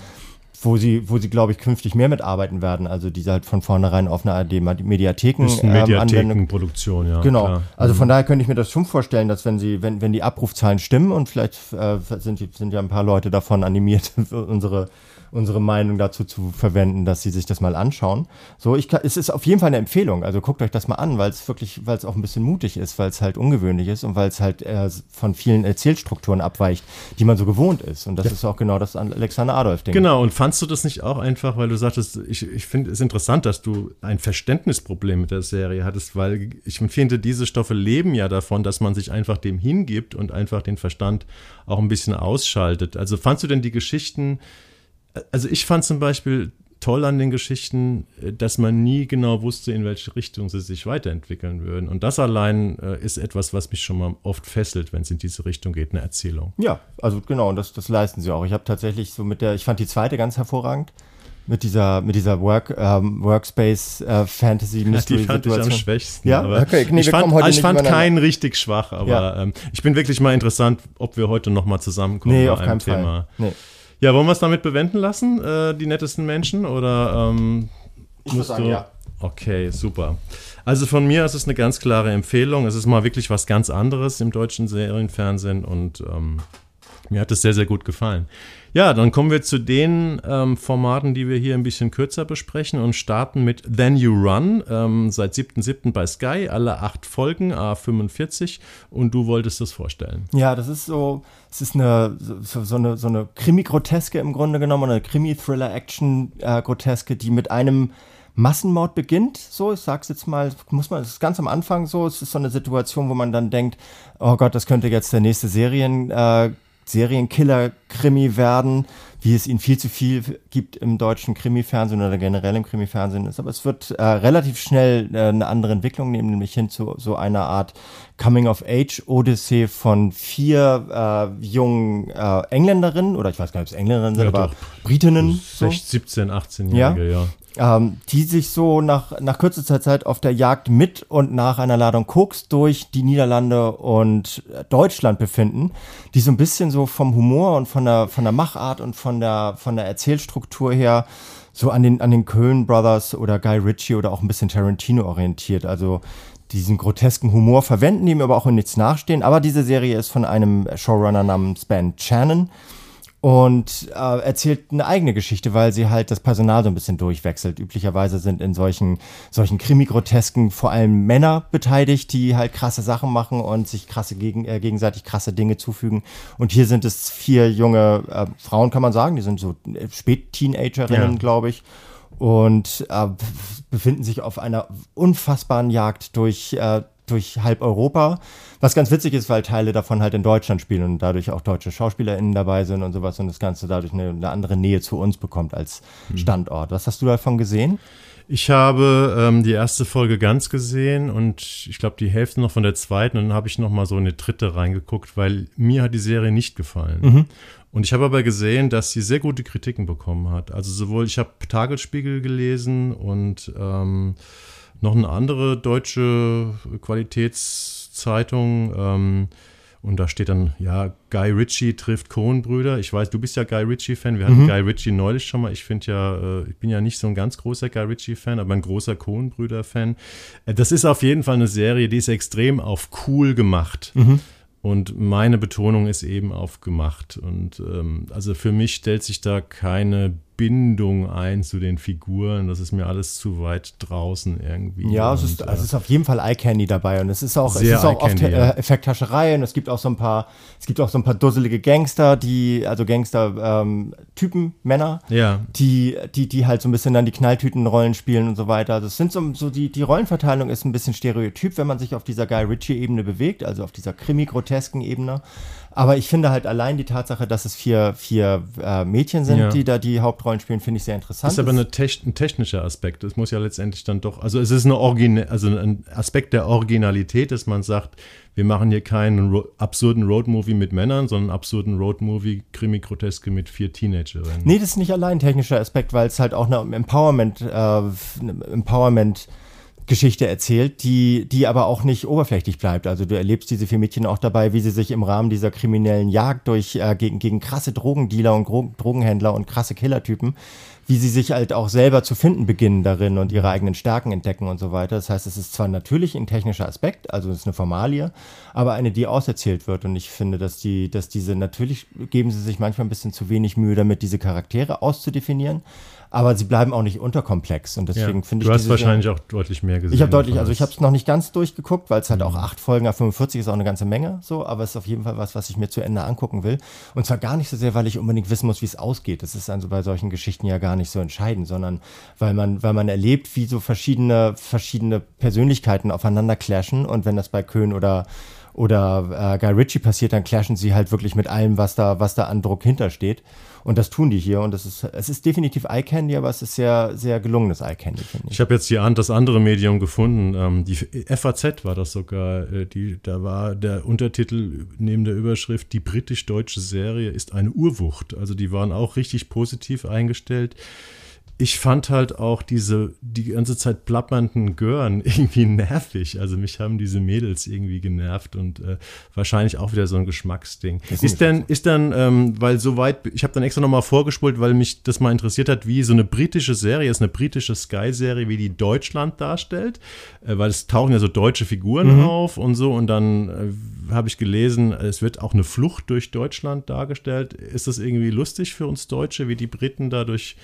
wo sie, wo sie, glaube ich, künftig mehr mitarbeiten werden. Also diese halt von vornherein auf eine ARD-Mediatheken.
Ähm, Mediathekenproduktion, ja.
Genau. Klar. Also von mhm. daher könnte ich mir das schon vorstellen, dass wenn sie, wenn, wenn die Abrufzahlen stimmen und vielleicht äh, sind, sind ja ein paar Leute davon animiert, [laughs] unsere unsere Meinung dazu zu verwenden, dass sie sich das mal anschauen. So, ich es ist auf jeden Fall eine Empfehlung. Also guckt euch das mal an, weil es wirklich, weil es auch ein bisschen mutig ist, weil es halt ungewöhnlich ist und weil es halt äh, von vielen Erzählstrukturen abweicht, die man so gewohnt ist. Und das ja. ist auch genau das Alexander Adolf-Ding.
Genau. Und fandst du das nicht auch einfach, weil du sagtest, ich, ich finde es interessant, dass du ein Verständnisproblem mit der Serie hattest, weil ich finde, diese Stoffe leben ja davon, dass man sich einfach dem hingibt und einfach den Verstand auch ein bisschen ausschaltet. Also fandst du denn die Geschichten also ich fand zum Beispiel toll an den Geschichten, äh, dass man nie genau wusste, in welche Richtung sie sich weiterentwickeln würden. Und das allein äh, ist etwas, was mich schon mal oft fesselt, wenn es in diese Richtung geht, eine Erzählung.
Ja, also genau, und das, das leisten sie auch. Ich habe tatsächlich so mit der, ich fand die zweite ganz hervorragend. Mit dieser, mit dieser Work, ähm, Workspace äh, Fantasy Mystery
ja, die fand Situation. ich am schwächsten.
Ja,
okay. nee, ich fand, ich fand keinen richtig schwach, aber ja. ähm, ich bin wirklich mal interessant, ob wir heute noch mal zusammenkommen
nee, bei auf einem Thema. Fall. Nee.
Ja, wollen wir es damit bewenden lassen, äh, die nettesten Menschen? Oder ähm,
ich muss sagen, ja.
Okay, super. Also von mir ist es eine ganz klare Empfehlung. Es ist mal wirklich was ganz anderes im deutschen Serienfernsehen und ähm, mir hat es sehr, sehr gut gefallen. Ja, dann kommen wir zu den ähm, Formaten, die wir hier ein bisschen kürzer besprechen und starten mit Then You Run, ähm, seit 7.7. bei Sky, alle acht Folgen, A45 und du wolltest das vorstellen.
Ja, das ist so, es ist eine, so, so eine, so eine Krimi-Groteske im Grunde genommen, eine Krimi-Thriller-Action-Groteske, die mit einem Massenmord beginnt, so, ich sag's jetzt mal, muss man, das ist ganz am Anfang so, es ist so eine Situation, wo man dann denkt, oh Gott, das könnte jetzt der nächste Serien, äh, Serienkiller-Krimi werden, wie es ihn viel zu viel gibt im deutschen Krimi-Fernsehen oder generell im Krimi-Fernsehen ist. Aber es wird äh, relativ schnell äh, eine andere Entwicklung nehmen, nämlich hin zu so einer Art Coming-of-Age-Odyssee von vier äh, jungen äh, Engländerinnen, oder ich weiß gar nicht, ob es Engländerinnen sind, ja, aber doch. Britinnen.
17, 18-Jährige, ja. ja
ähm, die sich so nach, nach kürzester Zeit auf der Jagd mit und nach einer Ladung Koks durch die Niederlande und Deutschland befinden, die so ein bisschen so vom Humor und von der, von der Machart und von der, von der Erzählstruktur her so an den, an den Coen Brothers oder Guy Ritchie oder auch ein bisschen Tarantino orientiert. Also diesen grotesken Humor verwenden, die ihm aber auch in nichts nachstehen. Aber diese Serie ist von einem Showrunner namens Ben Channon und äh, erzählt eine eigene Geschichte, weil sie halt das Personal so ein bisschen durchwechselt. Üblicherweise sind in solchen, solchen Krimi-Grotesken vor allem Männer beteiligt, die halt krasse Sachen machen und sich krasse gegen, äh, gegenseitig krasse Dinge zufügen. Und hier sind es vier junge äh, Frauen, kann man sagen, die sind so äh, Spät-Teenagerinnen, ja. glaube ich und äh, befinden sich auf einer unfassbaren Jagd durch, äh, durch halb Europa. Was ganz witzig ist, weil Teile davon halt in Deutschland spielen und dadurch auch deutsche SchauspielerInnen dabei sind und sowas und das Ganze dadurch eine, eine andere Nähe zu uns bekommt als hm. Standort. Was hast du davon gesehen?
Ich habe ähm, die erste Folge ganz gesehen und ich glaube die Hälfte noch von der zweiten und dann habe ich noch mal so eine dritte reingeguckt, weil mir hat die Serie nicht gefallen. Mhm. Und ich habe aber gesehen, dass sie sehr gute Kritiken bekommen hat. Also sowohl, ich habe Tagesspiegel gelesen und ähm, noch eine andere deutsche Qualitätszeitung. Ähm, Und da steht dann, ja, Guy Ritchie trifft Coen-Brüder. Ich weiß, du bist ja Guy Ritchie-Fan. Wir hatten mhm. Guy Ritchie neulich schon mal. Ich finde ja, äh, ich bin ja nicht so ein ganz großer Guy Ritchie-Fan, aber ein großer Coen-Brüder-Fan. Äh, das ist auf jeden Fall eine Serie, die ist extrem auf cool gemacht. Mhm. Und meine Betonung ist eben auf gemacht. Und ähm, also für mich stellt sich da keine Bindung ein zu den Figuren. Das ist mir alles zu weit draußen irgendwie.
Ja, und, es, ist, also es ist auf jeden Fall Eye Candy dabei und es ist auch, es ist auch oft ja. Äh, Effekthascherei und es gibt auch so ein paar, es gibt auch so ein paar dusselige Gangster, die, also Gangster-Typen, ähm, Männer,
ja.
die, die, die halt so ein bisschen dann die Knalltütenrollen spielen und so weiter. Das also sind so, so die, die Rollenverteilung ist ein bisschen stereotyp, wenn man sich auf dieser Guy Ritchie-Ebene bewegt, also auf dieser krimi-grotesken Ebene. Aber ich finde halt allein die Tatsache, dass es vier, vier äh, Mädchen sind, ja. die da die Hauptrollen spielen, finde ich sehr interessant.
Ist aber eine Te ein technischer Aspekt. Es muss ja letztendlich dann doch, also es ist eine Origin also ein Aspekt der Originalität, dass man sagt, wir machen hier keinen ro absurden Roadmovie mit Männern, sondern einen absurden Roadmovie, Krimi-Groteske mit vier Teenagerinnen.
Nee, das ist nicht allein ein technischer Aspekt, weil es halt auch eine Empowerment, äh, Empowerment Geschichte erzählt, die, die aber auch nicht oberflächlich bleibt. Also du erlebst diese vier Mädchen auch dabei, wie sie sich im Rahmen dieser kriminellen Jagd durch äh, gegen, gegen krasse Drogendealer und Gro Drogenhändler und krasse Killertypen, wie sie sich halt auch selber zu finden beginnen darin und ihre eigenen Stärken entdecken und so weiter. Das heißt, es ist zwar natürlich ein technischer Aspekt, also es ist eine Formalie, aber eine, die auserzählt wird. Und ich finde, dass die, dass diese, natürlich geben sie sich manchmal ein bisschen zu wenig Mühe damit, diese Charaktere auszudefinieren aber sie bleiben auch nicht unterkomplex und deswegen ja, finde ich.
Du hast wahrscheinlich auch deutlich mehr gesehen.
Ich habe deutlich, also ich habe es noch nicht ganz durchgeguckt, weil es halt auch acht Folgen auf 45 ist auch eine ganze Menge, so, aber es ist auf jeden Fall was, was ich mir zu Ende angucken will. Und zwar gar nicht so sehr, weil ich unbedingt wissen muss, wie es ausgeht. Das ist also bei solchen Geschichten ja gar nicht so entscheidend, sondern weil man, weil man erlebt, wie so verschiedene, verschiedene Persönlichkeiten aufeinander clashen und wenn das bei Köhn oder oder äh, Guy Ritchie passiert, dann clashen sie halt wirklich mit allem, was da, was da an Druck hintersteht. Und das tun die hier. Und das ist, es ist definitiv Eye Candy, aber es ist sehr, sehr gelungenes Eye Candy,
ich. Ich habe jetzt hier das andere Medium gefunden. Ähm, die FAZ war das sogar. Äh, die, da war der Untertitel neben der Überschrift, die britisch-deutsche Serie ist eine Urwucht. Also die waren auch richtig positiv eingestellt ich fand halt auch diese die ganze Zeit plappernden Gören [laughs] irgendwie nervig. Also mich haben diese Mädels irgendwie genervt und äh, wahrscheinlich auch wieder so ein Geschmacksding. Ist denn, ist dann, ähm, weil soweit, ich habe dann extra nochmal vorgespult, weil mich das mal interessiert hat, wie so eine britische Serie, ist eine britische Sky-Serie, wie die Deutschland darstellt, äh, weil es tauchen ja so deutsche Figuren mhm. auf und so und dann äh, habe ich gelesen, es wird auch eine Flucht durch Deutschland dargestellt. Ist das irgendwie lustig für uns Deutsche, wie die Briten dadurch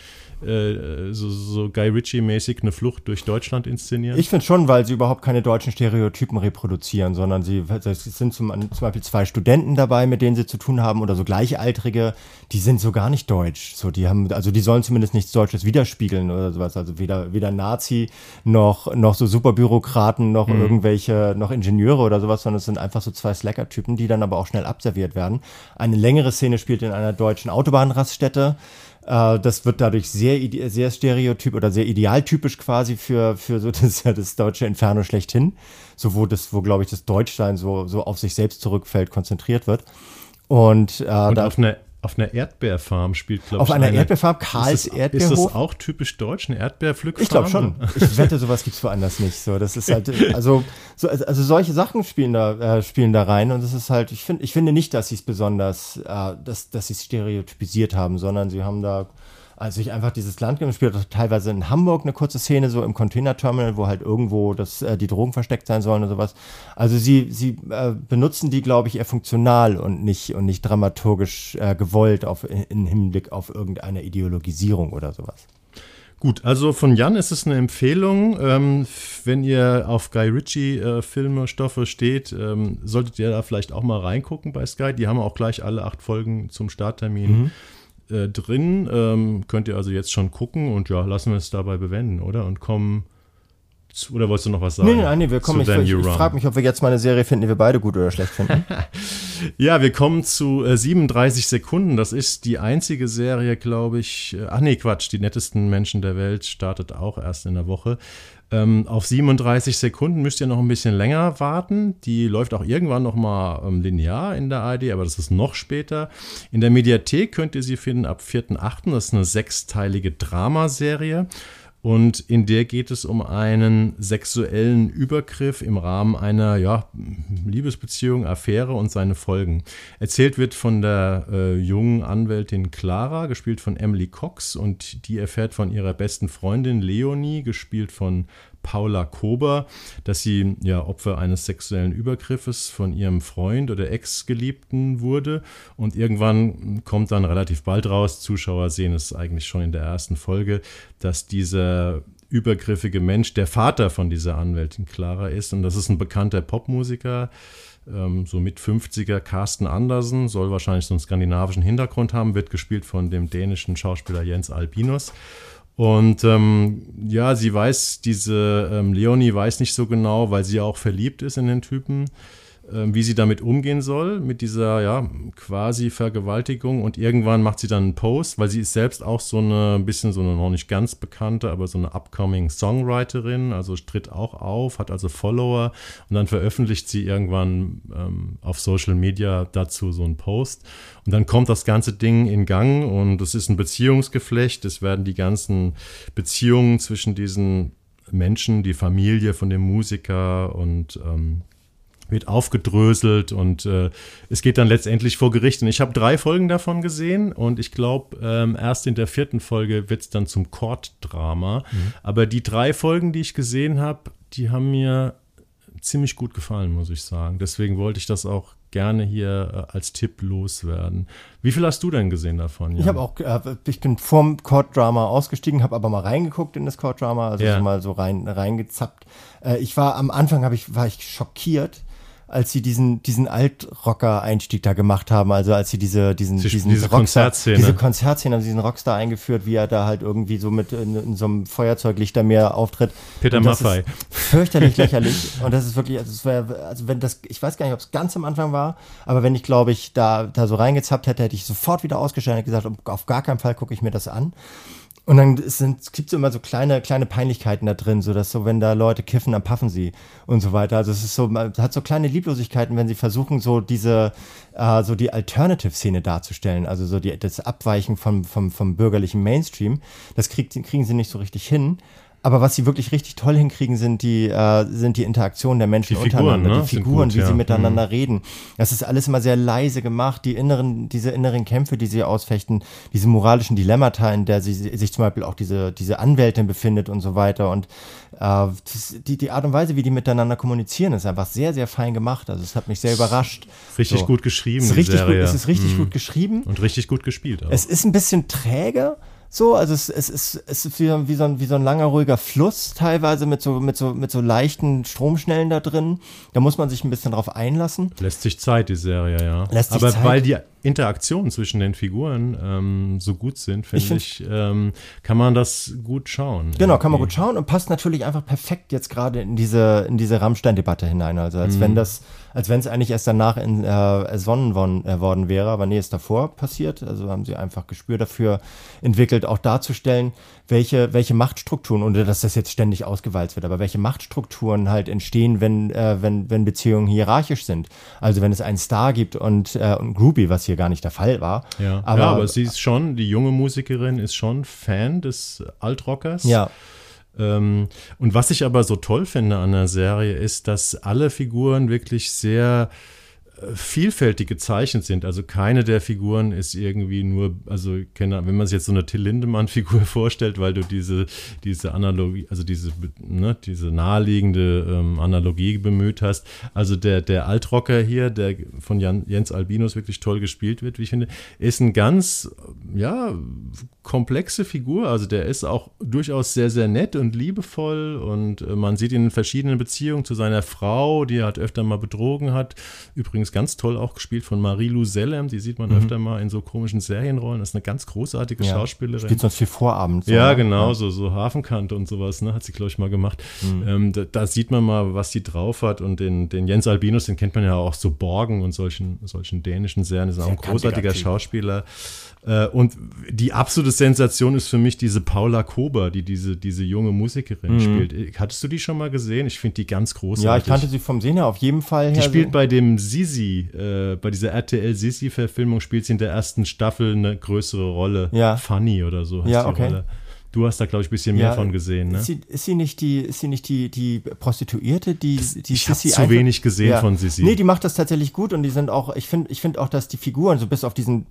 äh, so, so Guy Ritchie-mäßig eine Flucht durch Deutschland inszenieren?
Ich finde schon, weil sie überhaupt keine deutschen Stereotypen reproduzieren, sondern sie es sind zum, zum Beispiel zwei Studenten dabei, mit denen sie zu tun haben oder so Gleichaltrige, die sind so gar nicht deutsch. So, die haben, also die sollen zumindest nichts Deutsches widerspiegeln oder sowas. Also weder, weder Nazi noch, noch so Superbürokraten noch mhm. irgendwelche, noch Ingenieure oder sowas, sondern es sind einfach so zwei Slacker-Typen, die dann aber auch schnell abserviert werden. Eine längere Szene spielt in einer deutschen Autobahnraststätte. Äh, das wird dadurch sehr, sehr stereotyp oder sehr idealtypisch quasi für, für so [laughs] das, das deutsche Inferno schlechthin. So wo das, wo glaube ich das Deutschsein so, so auf sich selbst zurückfällt, konzentriert wird. Und, äh,
Und auf eine auf einer Erdbeerfarm spielt,
glaube ich. Auf einer eine, Erdbeerfarm, Karls ist Erdbeerhof.
Ist das auch typisch deutsch, eine Erdbeerpflückfarm?
Ich glaube schon. Ich wette, sowas gibt es woanders nicht. So, das ist halt, [laughs] also, so, also solche Sachen spielen da, äh, spielen da rein und es ist halt, ich finde, ich finde nicht, dass sie es besonders, äh, dass, dass sie es stereotypisiert haben, sondern sie haben da also ich einfach dieses Land gespielt, teilweise in Hamburg eine kurze Szene, so im Containerterminal, wo halt irgendwo das, äh, die Drogen versteckt sein sollen und sowas. Also sie, sie äh, benutzen die, glaube ich, eher funktional und nicht, und nicht dramaturgisch äh, gewollt auf, in Hinblick auf irgendeine Ideologisierung oder sowas.
Gut, also von Jan ist es eine Empfehlung. Ähm, wenn ihr auf Guy Ritchie äh, Filme, Stoffe steht, ähm, solltet ihr da vielleicht auch mal reingucken bei Sky. Die haben auch gleich alle acht Folgen zum Starttermin. Mhm äh, drin. Ähm, könnt ihr also jetzt schon gucken und ja, lassen wir es dabei bewenden, oder? Und kommen. Zu, oder wolltest du noch was sagen?
Nee, nein, nee, wir kommen. Ich, ich, ich frage mich, ob wir jetzt mal eine Serie finden, die wir beide gut oder schlecht finden. [laughs]
ja, wir kommen zu äh, 37 Sekunden. Das ist die einzige Serie, glaube ich. Äh, ach nee, Quatsch. Die nettesten Menschen der Welt startet auch erst in der Woche. Ähm, auf 37 Sekunden müsst ihr noch ein bisschen länger warten. Die läuft auch irgendwann noch mal ähm, linear in der ARD, aber das ist noch später. In der Mediathek könnt ihr sie finden ab 4.8. Das ist eine sechsteilige Dramaserie. Und in der geht es um einen sexuellen Übergriff im Rahmen einer ja, Liebesbeziehung, Affäre und seine Folgen. Erzählt wird von der äh, jungen Anwältin Clara, gespielt von Emily Cox, und die erfährt von ihrer besten Freundin Leonie, gespielt von Paula Kober, dass sie ja Opfer eines sexuellen Übergriffes von ihrem Freund oder Ex-Geliebten wurde. Und irgendwann kommt dann relativ bald raus, Zuschauer sehen es eigentlich schon in der ersten Folge, dass dieser übergriffige Mensch der Vater von dieser Anwältin Clara ist. Und das ist ein bekannter Popmusiker, ähm, so mit 50er Carsten Andersen, soll wahrscheinlich so einen skandinavischen Hintergrund haben, wird gespielt von dem dänischen Schauspieler Jens Albinus. Und ähm, ja, sie weiß, diese ähm, Leonie weiß nicht so genau, weil sie auch verliebt ist in den Typen, wie sie damit umgehen soll, mit dieser ja quasi Vergewaltigung. Und irgendwann macht sie dann einen Post, weil sie ist selbst auch so eine ein bisschen so eine noch nicht ganz bekannte, aber so eine upcoming Songwriterin, also tritt auch auf, hat also Follower und dann veröffentlicht sie irgendwann ähm, auf Social Media dazu so einen Post. Und dann kommt das ganze Ding in Gang und es ist ein Beziehungsgeflecht. Es werden die ganzen Beziehungen zwischen diesen Menschen, die Familie von dem Musiker und ähm, wird aufgedröselt und äh, es geht dann letztendlich vor Gericht. Und ich habe drei Folgen davon gesehen und ich glaube, ähm, erst in der vierten Folge wird es dann zum Court-Drama. Mhm. Aber die drei Folgen, die ich gesehen habe, die haben mir ziemlich gut gefallen, muss ich sagen. Deswegen wollte ich das auch gerne hier äh, als Tipp loswerden. Wie viel hast du denn gesehen davon?
Jan? Ich habe auch, äh, ich bin vorm Court Drama ausgestiegen, habe aber mal reingeguckt in das Court Drama, also so mal so rein reingezappt. Äh, ich war am Anfang, habe ich war ich schockiert, als sie diesen, diesen Altrocker-Einstieg da gemacht haben, also als sie diese, diesen,
sie,
diesen
diese Rockstar, Konzertszene.
diese Konzertszene haben sie diesen Rockstar eingeführt, wie er da halt irgendwie so mit in, in so einem Feuerzeuglichtermeer auftritt.
Peter Maffei.
Fürchterlich [laughs] lächerlich. Und das ist wirklich, also, es war, also wenn das, ich weiß gar nicht, ob es ganz am Anfang war, aber wenn ich, glaube ich, da, da so reingezappt hätte, hätte ich sofort wieder ausgestellt und gesagt, auf gar keinen Fall gucke ich mir das an. Und dann gibt es immer so kleine, kleine Peinlichkeiten da drin, so dass so, wenn da Leute kiffen, dann paffen sie und so weiter. Also es ist so, man hat so kleine Lieblosigkeiten, wenn sie versuchen, so diese, äh, so die Alternative-Szene darzustellen, also so die, das Abweichen vom, vom, vom bürgerlichen Mainstream. Das kriegt, kriegen sie nicht so richtig hin. Aber was sie wirklich richtig toll hinkriegen, sind die, äh, sind die Interaktionen der Menschen die Figuren, untereinander, ne? die Figuren, gut, wie ja. sie miteinander mhm. reden. Das ist alles immer sehr leise gemacht. Die inneren, diese inneren Kämpfe, die sie ausfechten, diese moralischen Dilemmata, in der sie sich zum Beispiel auch diese, diese Anwältin befindet und so weiter. Und äh, die, die Art und Weise, wie die miteinander kommunizieren, ist einfach sehr, sehr fein gemacht. Also es hat mich sehr überrascht.
Richtig so. gut geschrieben. Es
ist richtig, Serie. Gut, es ist richtig mhm. gut geschrieben.
Und richtig gut gespielt.
Auch. Es ist ein bisschen träge. So, also es, es, es, es ist wie, wie, so ein, wie so ein langer, ruhiger Fluss, teilweise mit so, mit, so, mit so leichten Stromschnellen da drin. Da muss man sich ein bisschen drauf einlassen.
Lässt sich Zeit, die Serie, ja.
Lässt sich
Aber
Zeit.
weil die Interaktionen zwischen den Figuren ähm, so gut sind, finde ich, ich ähm, kann man das gut schauen.
Genau, irgendwie. kann man gut schauen und passt natürlich einfach perfekt jetzt gerade in diese, in diese Rammstein-Debatte hinein. Also als mhm. wenn das als wenn es eigentlich erst danach in, äh, ersonnen worden, äh, worden wäre, aber nee, ist davor passiert. Also haben sie einfach Gespür dafür entwickelt, auch darzustellen, welche, welche Machtstrukturen, ohne dass das jetzt ständig ausgewalzt wird, aber welche Machtstrukturen halt entstehen, wenn, äh, wenn, wenn Beziehungen hierarchisch sind. Also wenn es einen Star gibt und, äh, und Groupie, was hier gar nicht der Fall war.
Ja, aber, ja, aber sie ist schon, die junge Musikerin ist schon Fan des Altrockers.
Ja.
Ähm, und was ich aber so toll finde an der Serie ist, dass alle Figuren wirklich sehr vielfältig gezeichnet sind. Also keine der Figuren ist irgendwie nur, also wenn man sich jetzt so eine Till Lindemann-Figur [laughs] vorstellt, weil du diese, diese Analogie, also diese, ne, diese naheliegende ähm, Analogie bemüht hast. Also der, der Altrocker hier, der von Jan, Jens Albinus wirklich toll gespielt wird, wie ich finde, ist ein ganz, ja, komplexe Figur. Also der ist auch durchaus sehr, sehr nett und liebevoll und äh, man sieht ihn in verschiedenen Beziehungen zu seiner Frau, die er halt öfter mal betrogen hat. Übrigens ganz toll auch gespielt von Marie-Lou Sellem. Die sieht man mhm. öfter mal in so komischen Serienrollen. Das ist eine ganz großartige ja, Schauspielerin.
Spielt sonst viel Vorabend.
So, ja, ne? genau, ja. So, so Hafenkante und sowas, ne, hat sie, glaube ich, mal gemacht. Mhm. Ähm, da, da, sieht man mal, was sie drauf hat. Und den, den Jens Albinus, den kennt man ja auch so Borgen und solchen, solchen dänischen Serien. Ist auch ein großartiger Schauspieler. Äh, und die absolute Sensation ist für mich diese Paula Kober, die diese, diese junge Musikerin mhm. spielt. Hattest du die schon mal gesehen? Ich finde die ganz großartig.
Ja, ich kannte sie vom Sehen her auf jeden Fall.
Her. Die spielt bei dem Sisi, äh, bei dieser RTL Sisi-Verfilmung, spielt sie in der ersten Staffel eine größere Rolle.
Ja.
Funny oder so
heißt ja, die okay. Rolle.
Du hast da, glaube ich, ein bisschen mehr von gesehen, ne?
Ist sie, ist sie nicht die, ist sie nicht die, die Prostituierte, die, die
Ich habe zu wenig gesehen
Ja.
von Sissi.
Nee, die macht das tatsächlich gut und die sind auch, ich finde ich finde auch, dass die Figuren, so bis auf diesen,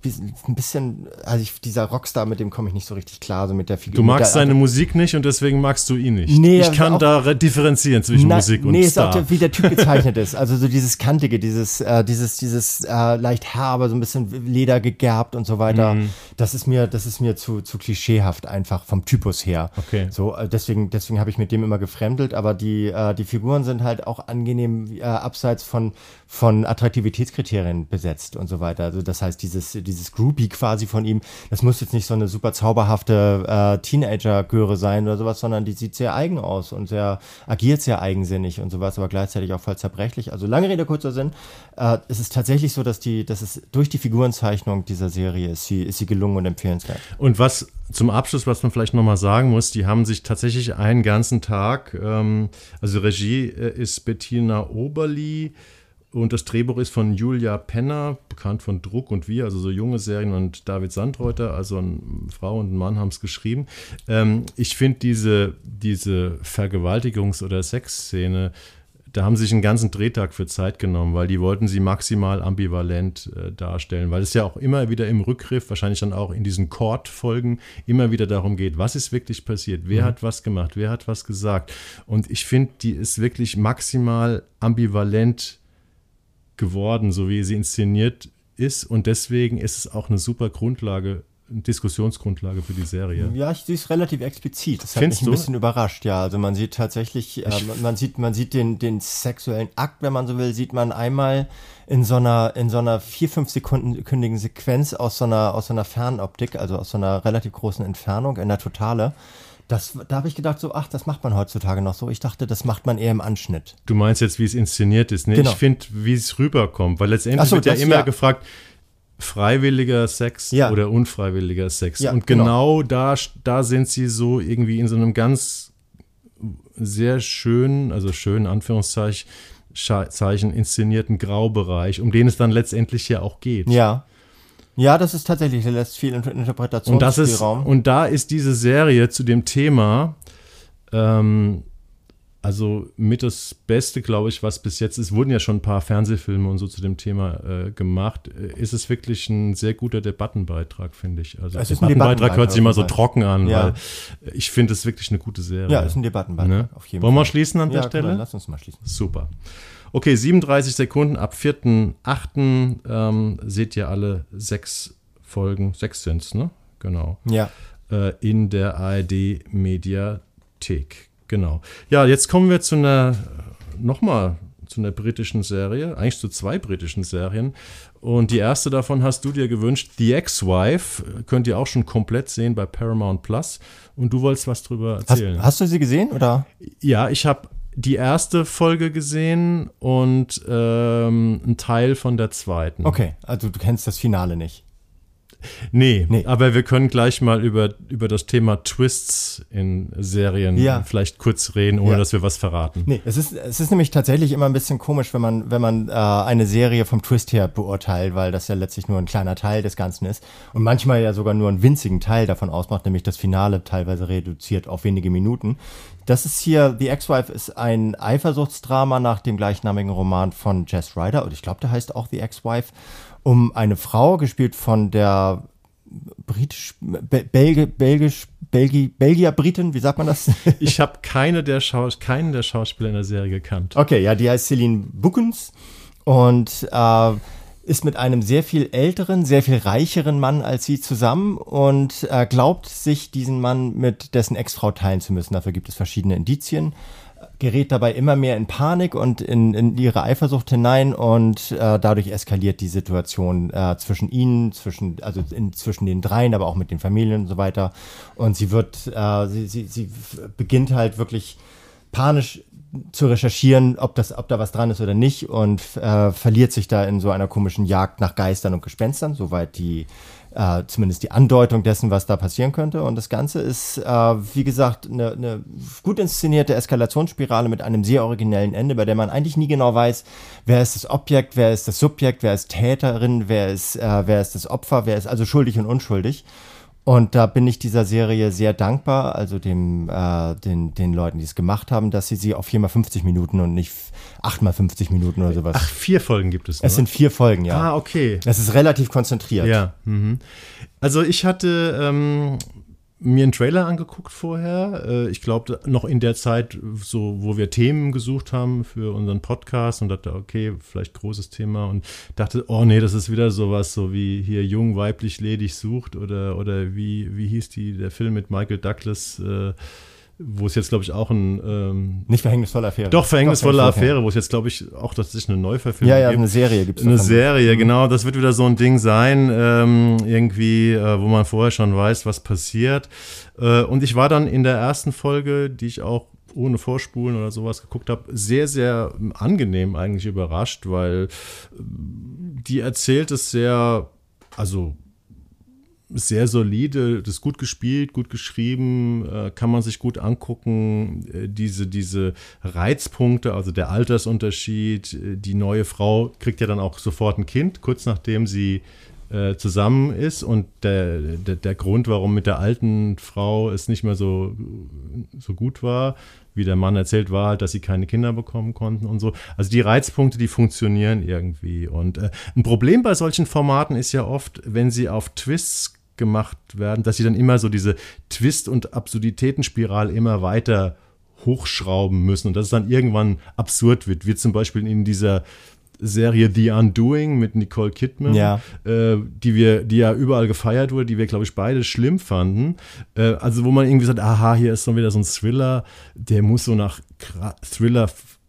ein bisschen, also ich, dieser Rockstar, mit dem komme ich nicht so richtig klar, so mit der Figur.
Du magst
der,
seine Musik nicht und deswegen magst du ihn nicht.
Nee,
ich kann
auch-
da re- differenzieren zwischen
Na,
Musik und
nee, ist
Star.
auch der, wie der Typ [laughs] gezeichnet ist. Also so dieses kantige, dieses, äh, dieses, dieses äh, leicht herbe, so ein bisschen Leder gegerbt und so weiter.
Mhm.
Das ist mir, das ist mir zu, zu klischeehaft einfach vom Typus her.
Okay.
So, äh, deswegen, deswegen habe ich mit dem immer gefremdelt. Aber die, äh, die Figuren sind halt auch angenehm äh, abseits von von Attraktivitätskriterien besetzt und so weiter. Also das heißt, dieses dieses Groupie quasi von ihm, das muss jetzt nicht so eine super zauberhafte äh, Teenager-Göre sein oder sowas, sondern die sieht sehr eigen aus und sehr agiert sehr eigensinnig und sowas, aber gleichzeitig auch voll zerbrechlich. Also lange Rede kurzer Sinn. Äh, es ist tatsächlich so, dass die, dass es durch die Figurenzeichnung dieser Serie ist sie ist sie gelungen und empfehlenswert.
Und was zum Abschluss, was man vielleicht nochmal sagen muss, die haben sich tatsächlich einen ganzen Tag, ähm, also Regie äh, ist Bettina Oberli und das Drehbuch ist von Julia Penner, bekannt von Druck und Wir, also so junge Serien und David Sandreuter, also eine Frau und ein Mann haben es geschrieben. Ähm, ich finde diese, diese Vergewaltigungs- oder Sexszene, da haben sie sich einen ganzen Drehtag für Zeit genommen, weil die wollten sie maximal ambivalent äh, darstellen, weil es ja auch immer wieder im Rückgriff, wahrscheinlich dann auch in diesen Court-Folgen, immer wieder darum geht, was ist wirklich passiert, wer hat was gemacht, wer hat was gesagt. Und ich finde, die ist wirklich maximal ambivalent geworden, so wie sie inszeniert ist. Und deswegen ist es auch eine super Grundlage, Diskussionsgrundlage für die Serie.
Ja, ich sehe es relativ explizit. Das hat
Findest
mich ein
du?
bisschen überrascht, ja. Also man sieht tatsächlich, äh, man- sieht, man sieht den, den sexuellen Akt, wenn man so will, sieht man einmal in so einer, in so einer vier, fünf sekündigen Sequenz aus so einer, aus so einer Fernoptik, also aus so einer relativ großen Entfernung, in der Totale. Das, da habe ich gedacht, so, ach, das macht man heutzutage noch so. Ich dachte, das macht man eher im Anschnitt.
Du meinst jetzt, wie es inszeniert ist. Ne?
Genau.
Ich finde, wie es rüberkommt, weil letztendlich
so,
wird ja immer
ja.
gefragt, freiwilliger Sex
Ja.
oder unfreiwilliger Sex.
Ja,
Und genau, da, da sind sie so irgendwie in so einem ganz sehr schönen, also schönen Anführungszeichen, Zeichen inszenierten Graubereich, um den es dann letztendlich ja auch geht.
Ja. Ja, das ist tatsächlich, der lässt viel Inter-
Und das ist,
Interpretationsspielraum.
und da ist diese Serie zu dem Thema, ähm, also mit das Beste, glaube ich, was bis jetzt ist, wurden ja schon ein paar Fernsehfilme und so zu dem Thema äh, gemacht, äh, ist es wirklich ein sehr guter Debattenbeitrag, finde ich. Also
Es ist
Debattenbeitrag hört sich immer so trocken an,
Ja.
weil ich finde es wirklich eine gute Serie.
ja, ist ein Debattenbeitrag,
Ne?
auf jeden
Wollen wir
Fall.
schließen an der
ja,
Stelle?
Cool, lass uns mal schließen.
Super. Okay, 37 Sekunden ab 4.8. Ähm, seht ihr alle sechs Folgen, sechs sind's, ne? Genau
Ja.
äh, in der ARD Mediathek. Genau. Ja, jetzt kommen wir zu einer, nochmal zu einer britischen Serie, eigentlich zu zwei britischen Serien. Und die erste davon hast du dir gewünscht, The Ex-Wife, könnt ihr auch schon komplett sehen bei Paramount Plus. Und du wolltest was drüber
Hast,
erzählen.
hast du sie gesehen oder?
ja, ich habe die erste Folge gesehen und ähm, einen Teil von der zweiten.
Okay, also du kennst das Finale nicht.
Nee,
Nee.
aber wir können gleich mal über, über das Thema Twists in Serien
Ja.
vielleicht kurz reden, ohne
Ja.
dass wir was verraten.
Nee, es ist, es ist nämlich tatsächlich immer ein bisschen komisch, wenn man, wenn man äh, eine Serie vom Twist her beurteilt, weil das ja letztlich nur ein kleiner Teil des Ganzen ist und manchmal ja sogar nur einen winzigen Teil davon ausmacht, nämlich das Finale teilweise reduziert auf wenige Minuten. Das ist hier, The Ex-Wife ist ein Eifersuchtsdrama nach dem gleichnamigen Roman von Jess Ryder und ich glaube, der heißt auch The Ex-Wife, um eine Frau, gespielt von der britisch, Be Belge, belgisch, Belgi, Belgier Britin, wie sagt man das? [laughs]
Ich habe keine der Schaus keinen der Schauspieler in der Serie gekannt.
Okay, ja, die heißt Celine Bookens und äh, ist mit einem sehr viel älteren, sehr viel reicheren Mann als sie zusammen und äh, glaubt sich diesen Mann mit dessen Ex-Frau teilen zu müssen. Dafür gibt es verschiedene Indizien gerät dabei immer mehr in Panik und in, in ihre Eifersucht hinein und äh, dadurch eskaliert die Situation äh, zwischen ihnen, zwischen also in, zwischen den dreien, aber auch mit den Familien und so weiter. Und sie wird, äh, sie, sie, sie beginnt halt wirklich panisch zu recherchieren, ob das, ob da was dran ist oder nicht und äh, verliert sich da in so einer komischen Jagd nach Geistern und Gespenstern, soweit die äh, zumindest die Andeutung dessen, was da passieren könnte. Und das Ganze ist, äh, wie gesagt, eine, eine gut inszenierte Eskalationsspirale mit einem sehr originellen Ende, bei der man eigentlich nie genau weiß, wer ist das Objekt, wer ist das Subjekt, wer ist Täterin, wer ist, äh, wer ist das Opfer, wer ist also schuldig und unschuldig. Und da bin ich dieser Serie sehr dankbar, also dem, äh, den, den Leuten, die es gemacht haben, dass sie sie auf 4 mal 50 Minuten und nicht 8 mal 50 Minuten oder sowas.
Ach, vier Folgen gibt es.
es
nur?
sind vier Folgen, ja.
Ah, okay.
Es ist relativ konzentriert.
Ja. Mhm. Also ich hatte ähm, mir einen Trailer angeguckt vorher. Äh, ich glaube, noch in der Zeit, so, wo wir Themen gesucht haben für unseren Podcast und dachte, okay, vielleicht großes Thema und dachte, oh nee, das ist wieder sowas, so wie hier jung, weiblich, ledig sucht oder, oder wie, wie hieß die, der Film mit Michael Douglas, äh, wo es jetzt, glaube ich, auch ein ähm,
Nicht verhängnisvolle Affäre.
doch verhängnisvolle Affäre, wo es jetzt, glaube ich, auch tatsächlich eine Neuverfilmung
Ja, ja,
gibt.
eine Serie gibt es.
Eine Serie, genau. Das wird wieder so ein Ding sein, ähm, irgendwie, äh, wo man vorher schon weiß, was passiert. Äh, und ich war dann in der ersten Folge, die ich auch ohne Vorspulen oder sowas geguckt habe, sehr, sehr angenehm eigentlich überrascht, weil äh, die erzählt es sehr, also sehr solide, das ist gut gespielt, gut geschrieben, äh, kann man sich gut angucken. Äh, diese, diese Reizpunkte, also der Altersunterschied, äh, die neue Frau kriegt ja dann auch sofort ein Kind, kurz nachdem sie äh, zusammen ist und der, der, der Grund, warum mit der alten Frau es nicht mehr so, so gut war, wie der Mann erzählt, war halt, dass sie keine Kinder bekommen konnten und so. Also die Reizpunkte, die funktionieren irgendwie. Und äh, ein Problem bei solchen Formaten ist ja oft, wenn sie auf Twists gemacht werden, dass sie dann immer so diese Twist- und Absurditätenspirale immer weiter hochschrauben müssen und dass es dann irgendwann absurd wird, wie zum Beispiel in dieser Serie The Undoing mit Nicole Kidman,
Ja.
äh, die wir, die ja überall gefeiert wurde, die wir, glaube ich, beide schlimm fanden. Äh, also wo man irgendwie sagt, aha, hier ist so wieder so ein Thriller, der muss so nach Kra-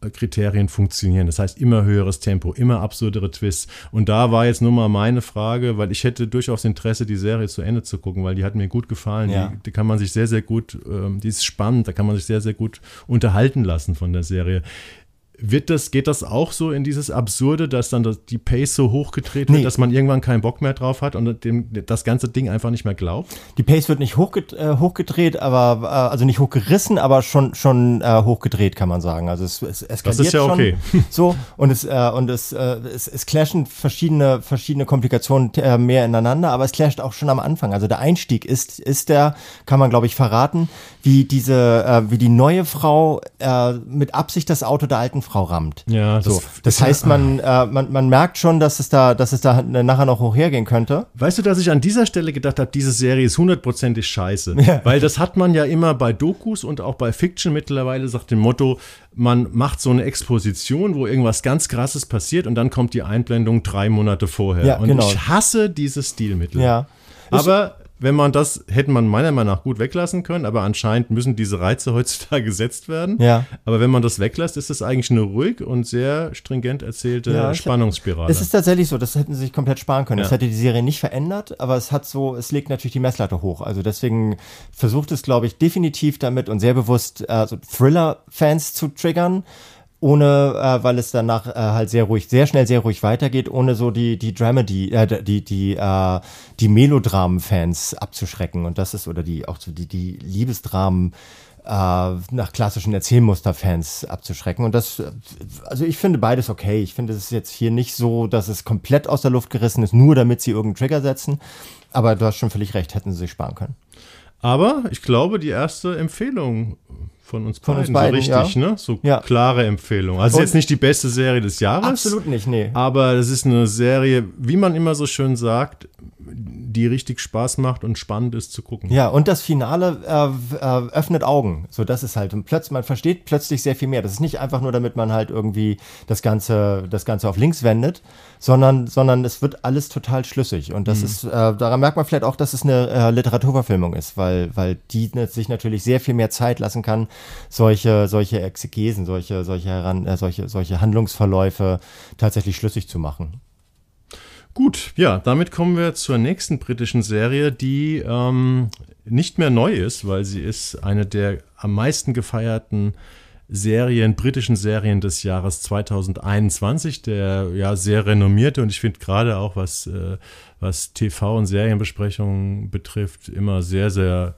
Thriller-Kriterien funktionieren. Das heißt, immer höheres Tempo, immer absurdere Twists. Und da war jetzt nur mal meine Frage, weil ich hätte durchaus Interesse, die Serie zu Ende zu gucken, weil die hat mir gut gefallen.
Ja.
Die, die kann man sich sehr, sehr gut, ähm, die ist spannend, da kann man sich sehr, sehr gut unterhalten lassen von der Serie. Wird das, geht das auch so in dieses Absurde, dass dann das, die Pace so hochgedreht wird,
Nee.
dass man irgendwann keinen Bock mehr drauf hat und dem, das ganze Ding einfach nicht mehr glaubt?
Die Pace wird nicht hochged äh, hochgedreht, aber äh, also nicht hochgerissen, aber schon schon äh, hochgedreht kann man sagen. Also es, es eskaliert
ist ja
schon
okay. [laughs]
so und es äh, und es, äh, es es clashen verschiedene verschiedene Komplikationen äh, mehr ineinander, aber es clasht auch schon am Anfang. Also der Einstieg ist ist der kann man glaube ich verraten, wie diese wie die neue Frau mit Absicht das Auto der alten Frau rammt.
Ja, das
so. Das
ja-
heißt, man, äh, man man merkt schon, dass es da dass es da nachher noch hochhergehen könnte.
Weißt du, dass ich an dieser Stelle gedacht habe, diese Serie ist hundertprozentig scheiße. Weil das hat man ja immer bei Dokus und auch bei Fiction mittlerweile, sagt dem Motto, man macht so eine Exposition, wo irgendwas ganz Krasses passiert und dann kommt die Einblendung drei Monate vorher.
Ja,
und
genau.
ich hasse dieses Stilmittel.
Ja.
Aber wenn man das, hätte man meiner Meinung nach gut weglassen können, aber anscheinend müssen diese Reize [laughs] heutzutage gesetzt werden.
Ja.
Aber wenn man das weglässt, ist es eigentlich eine ruhig und sehr stringent erzählte
Ja,
Spannungsspirale.
Es ist tatsächlich so, das hätten sie sich komplett sparen können. Das
Ja.
hätte die Serie nicht verändert, aber es hat so, es legt natürlich die Messlatte hoch. Also deswegen versucht es, glaube ich, definitiv damit und sehr bewusst äh, so Thriller-Fans zu triggern, ohne, äh, weil es danach äh, halt sehr ruhig, sehr schnell, sehr ruhig weitergeht, ohne so die die Dramedy, äh, die die äh, die Melodramen-Fans abzuschrecken. Und das ist oder die auch so die die Liebesdramen äh, nach klassischen Erzählmuster-Fans abzuschrecken. Und das, also ich finde beides okay. Ich finde es jetzt hier nicht so, dass es komplett aus der Luft gerissen ist, nur damit sie irgendeinen Trigger setzen. Aber du hast schon völlig recht, hätten sie sich sparen können.
Aber ich glaube, die erste Empfehlung von uns
Von
beiden,
uns beiden,
so richtig, ne? So
Ja.
klare Empfehlung. Also
Und-
jetzt nicht die beste Serie des Jahres.
Absolut nicht, nee.
Aber es ist eine Serie, wie man immer so schön sagt, die richtig Spaß macht und spannend ist zu gucken.
Ja, und das Finale äh, äh, öffnet Augen. So, das ist halt. Und plötzlich, man versteht plötzlich sehr viel mehr. Das ist nicht einfach nur, damit man halt irgendwie das Ganze, das Ganze auf links wendet, sondern, sondern es wird alles total schlüssig. Und das ist, äh, daran merkt man vielleicht auch, dass es eine äh, Literaturverfilmung ist, weil, weil die ne- sich natürlich sehr viel mehr Zeit lassen kann, solche, solche Exegesen, solche, solche heran, äh, solche, solche Handlungsverläufe tatsächlich schlüssig zu machen.
Gut, ja, damit kommen wir zur nächsten britischen Serie, die ähm, nicht mehr neu ist, weil sie ist eine der am meisten gefeierten Serien, britischen Serien des Jahres 2021, der ja sehr renommierte und ich finde gerade auch was, äh, was TV- und Serienbesprechungen betrifft, immer sehr, sehr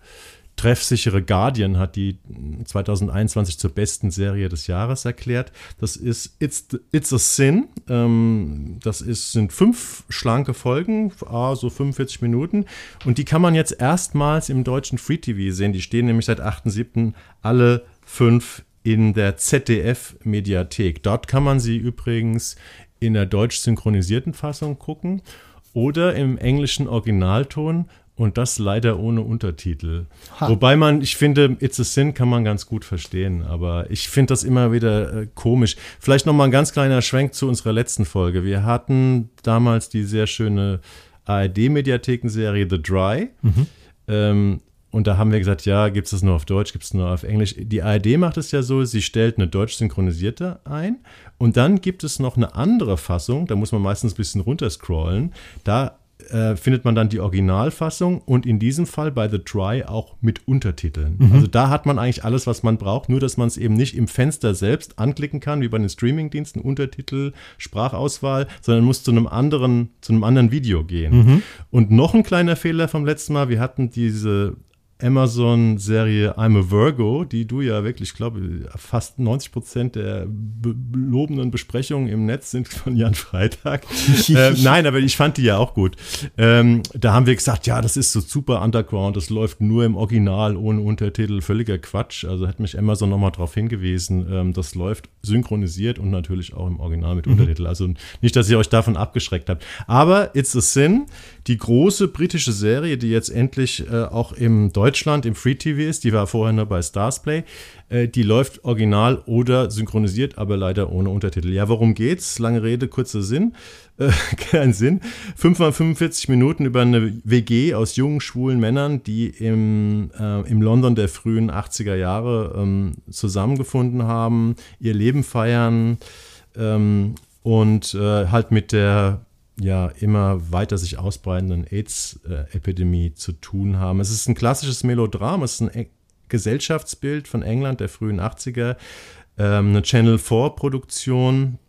treffsichere Guardian hat die 2021 zur besten Serie des Jahres erklärt. Das ist It's, It's a Sin. Ähm, das ist, sind fünf schlanke Folgen, ah, so 45 Minuten. Und die kann man jetzt erstmals im deutschen Free TV sehen. Die stehen nämlich seit 8.7. alle fünf in der ZDF-Mediathek. Dort kann man sie übrigens in der deutsch synchronisierten Fassung gucken oder im englischen Originalton und das leider ohne Untertitel. Ha. Wobei man, ich finde, It's a Sin kann man ganz gut verstehen, aber ich finde das immer wieder äh, komisch. Vielleicht noch mal ein ganz kleiner Schwenk zu unserer letzten Folge. Wir hatten damals die sehr schöne ARD-Mediathekenserie The Dry. Mhm. Ähm, und da haben wir gesagt, ja, gibt es das nur auf Deutsch, gibt es nur auf Englisch. Die ARD macht es ja so, sie stellt eine deutsch synchronisierte ein. Und dann gibt es noch eine andere Fassung, da muss man meistens ein bisschen runterscrollen. Da äh, findet man dann die Originalfassung und in diesem Fall bei The Try auch mit Untertiteln. Mhm. Also da hat man eigentlich alles, was man braucht, nur dass man es eben nicht im Fenster selbst anklicken kann, wie bei den Streamingdiensten, Untertitel, Sprachauswahl, sondern muss zu einem anderen, zu einem anderen Video gehen. Mhm. Und noch ein kleiner Fehler vom letzten Mal, wir hatten diese Amazon-Serie I'm a Virgo, die du ja wirklich, glaube fast 90 Prozent der be lobenden Besprechungen im Netz sind von Jan Freitag. [laughs] äh, nein, aber ich fand die ja auch gut. Ähm, da haben wir gesagt, ja, das ist so super Underground, das läuft nur im Original ohne Untertitel, völliger Quatsch. Also hat mich Amazon nochmal darauf hingewiesen, ähm, das läuft synchronisiert und natürlich auch im Original mit mhm. Untertitel. Also nicht, dass ihr euch davon abgeschreckt habt. Aber It's a Sin, die große britische Serie, die jetzt endlich äh, auch im Deutschland im Free TV ist, die war vorher nur bei Starsplay, äh, die läuft original oder synchronisiert, aber leider ohne Untertitel. Ja, worum geht's? Lange Rede, kurzer Sinn. Äh, [laughs] kein Sinn. 5 mal 45 Minuten über eine WG aus jungen, schwulen Männern, die im, äh, im London der frühen 80er Jahre ähm, zusammengefunden haben, ihr Leben feiern ähm, und äh, halt mit der ja immer weiter sich ausbreitenden AIDS-Epidemie zu tun haben. Es ist ein klassisches Melodram, es ist ein e- Gesellschaftsbild von England der frühen 80er, ähm, eine Channel 4-Produktion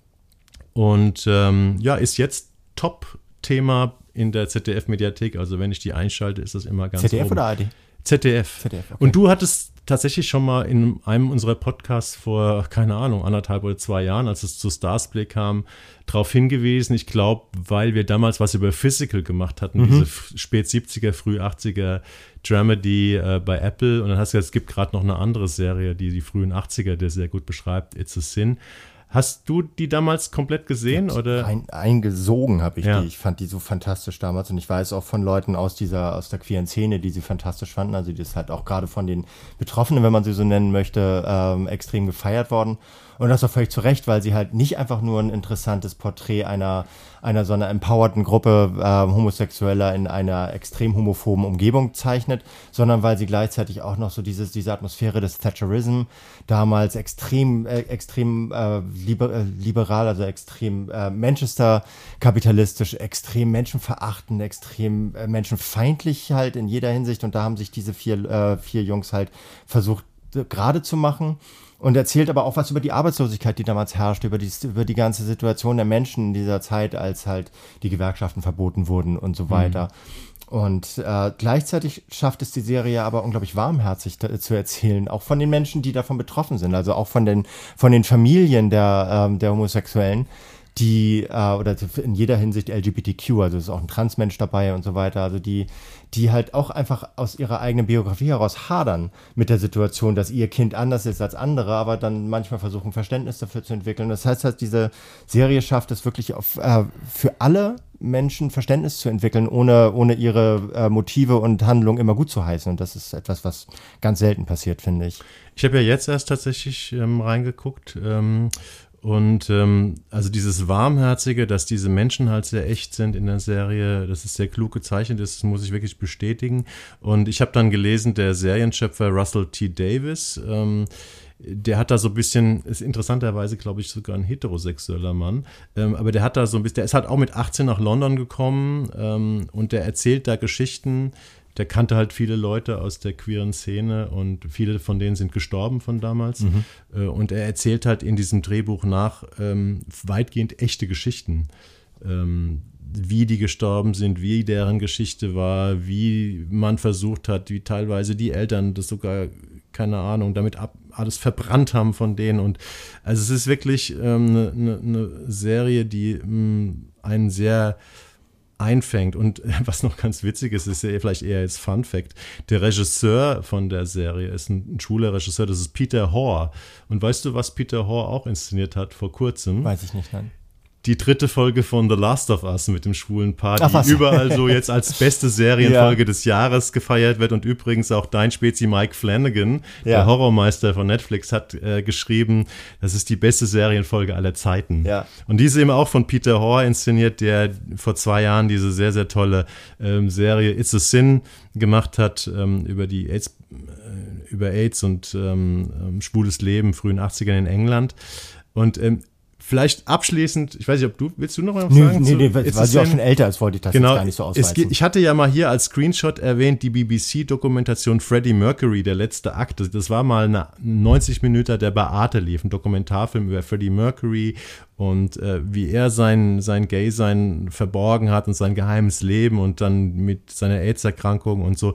und ähm, ja, ist jetzt Top-Thema in der ZDF-Mediathek. Also wenn ich die einschalte, ist das immer ganz
ZDF oben. oder ARD?
ZDF. ZDF okay. Und du hattest tatsächlich schon mal in einem unserer Podcasts vor, keine Ahnung, anderthalb oder zwei Jahren, als es zu Starsplay kam, darauf hingewiesen. Ich glaube, weil wir damals was über Physical gemacht hatten, mhm. diese spät 70er, früh 80er Dramedy äh, bei Apple. Und dann hast du gesagt, es gibt gerade noch eine andere Serie, die die frühen 80er, der sehr gut beschreibt, It's a Sin. Hast du die damals komplett gesehen oder?
Ein, eingesogen habe ich ja. die. Ich fand die so fantastisch damals und ich weiß auch von Leuten aus dieser aus der queeren Szene, die sie fantastisch fanden. Also die ist halt auch gerade von den Betroffenen, wenn man sie so nennen möchte, ähm, extrem gefeiert worden. Und das auch völlig zu Recht, weil sie halt nicht einfach nur ein interessantes Porträt einer, einer so einer empowerten Gruppe äh, Homosexueller in einer extrem homophoben Umgebung zeichnet, sondern weil sie gleichzeitig auch noch so dieses, diese Atmosphäre des Thatcherism damals extrem, äh, extrem äh, liber, äh, liberal, also extrem äh, Manchester kapitalistisch, extrem menschenverachtend, extrem äh, menschenfeindlich halt in jeder Hinsicht. Und da haben sich diese vier, äh, vier Jungs halt versucht äh, gerade zu machen und erzählt aber auch was über die Arbeitslosigkeit, die damals herrschte, über die, über die ganze Situation der Menschen in dieser Zeit, als halt die Gewerkschaften verboten wurden und so weiter. Mhm. Und äh, gleichzeitig schafft es die Serie aber unglaublich warmherzig da, zu erzählen, auch von den Menschen, die davon betroffen sind, also auch von den, von den Familien der, ähm, der Homosexuellen, die, äh, oder in jeder Hinsicht LGBTQ, also ist auch ein Transmensch dabei und so weiter, also die, die halt auch einfach aus ihrer eigenen Biografie heraus hadern mit der Situation, dass ihr Kind anders ist als andere, aber dann manchmal versuchen, Verständnis dafür zu entwickeln. Das heißt, halt, diese Serie schafft es wirklich auf, äh, für alle Menschen Verständnis zu entwickeln, ohne, ohne ihre äh, Motive und Handlungen immer gut zu heißen. Und das ist etwas, was ganz selten passiert, finde ich.
Ich habe ja jetzt erst tatsächlich ähm, reingeguckt. Ähm, und ähm, also dieses Warmherzige, dass diese Menschen halt sehr echt sind in der Serie, das ist sehr klug gezeichnet, das muss ich wirklich bestätigen. Und ich habe dann gelesen, der Serienschöpfer Russell T. Davis, ähm, der hat da so ein bisschen, ist interessanterweise, glaube ich, sogar ein heterosexueller Mann, ähm, aber der hat da so ein bisschen, der ist halt auch mit 18 nach London gekommen ähm, und der erzählt da Geschichten, der kannte halt viele Leute aus der queeren Szene und viele von denen sind gestorben von damals. Mhm. Äh, und er erzählt halt in diesem Drehbuch nach ähm, weitgehend echte Geschichten. Ähm, wie die gestorben sind, wie deren Geschichte war, wie man versucht hat, wie teilweise die Eltern das sogar, keine Ahnung, damit ab, alles verbrannt haben von denen. Und also es ist wirklich eine ähm, ne, ne, ne Serie, die mh, mm, einen sehr einfängt. Und was noch ganz witzig ist, ist ja vielleicht eher jetzt Fun Fact. Der Regisseur von der Serie ist ein, ein schwuler Regisseur, das ist Peter Hoare. Und weißt du, was Peter Hoare auch inszeniert hat vor kurzem?
Weiß ich nicht, nein
die dritte Folge von The Last of Us mit dem schwulen Paar, die Ach, überall so jetzt als beste Serienfolge ja. des Jahres gefeiert wird. Und übrigens auch dein Spezi Mike Flanagan, ja. der Horrormeister von Netflix, hat äh, geschrieben, das ist die beste Serienfolge aller Zeiten. Ja. Und die ist eben auch von Peter Hoare inszeniert, der vor zwei Jahren diese sehr, sehr tolle ähm, Serie It's a Sin gemacht hat ähm, über die AIDS, äh, über AIDS und ähm, ähm schwules Leben frühen 80ern in England. Und ähm, Vielleicht abschließend, ich weiß nicht, ob du, willst du noch was sagen?
Nee, nee, nee weil sie auch schon älter ist, wollte ich das
genau,
gar nicht so ausweisen.
ich hatte ja mal hier als Screenshot erwähnt, die BBC-Dokumentation Freddie Mercury, der letzte Akt. Das war mal eine 90 Minuten, der bei Arte lief, ein Dokumentarfilm über Freddie Mercury und äh, wie er sein, sein Gay-Sein verborgen hat und sein geheimes Leben und dann mit seiner AIDS-Erkrankung und so.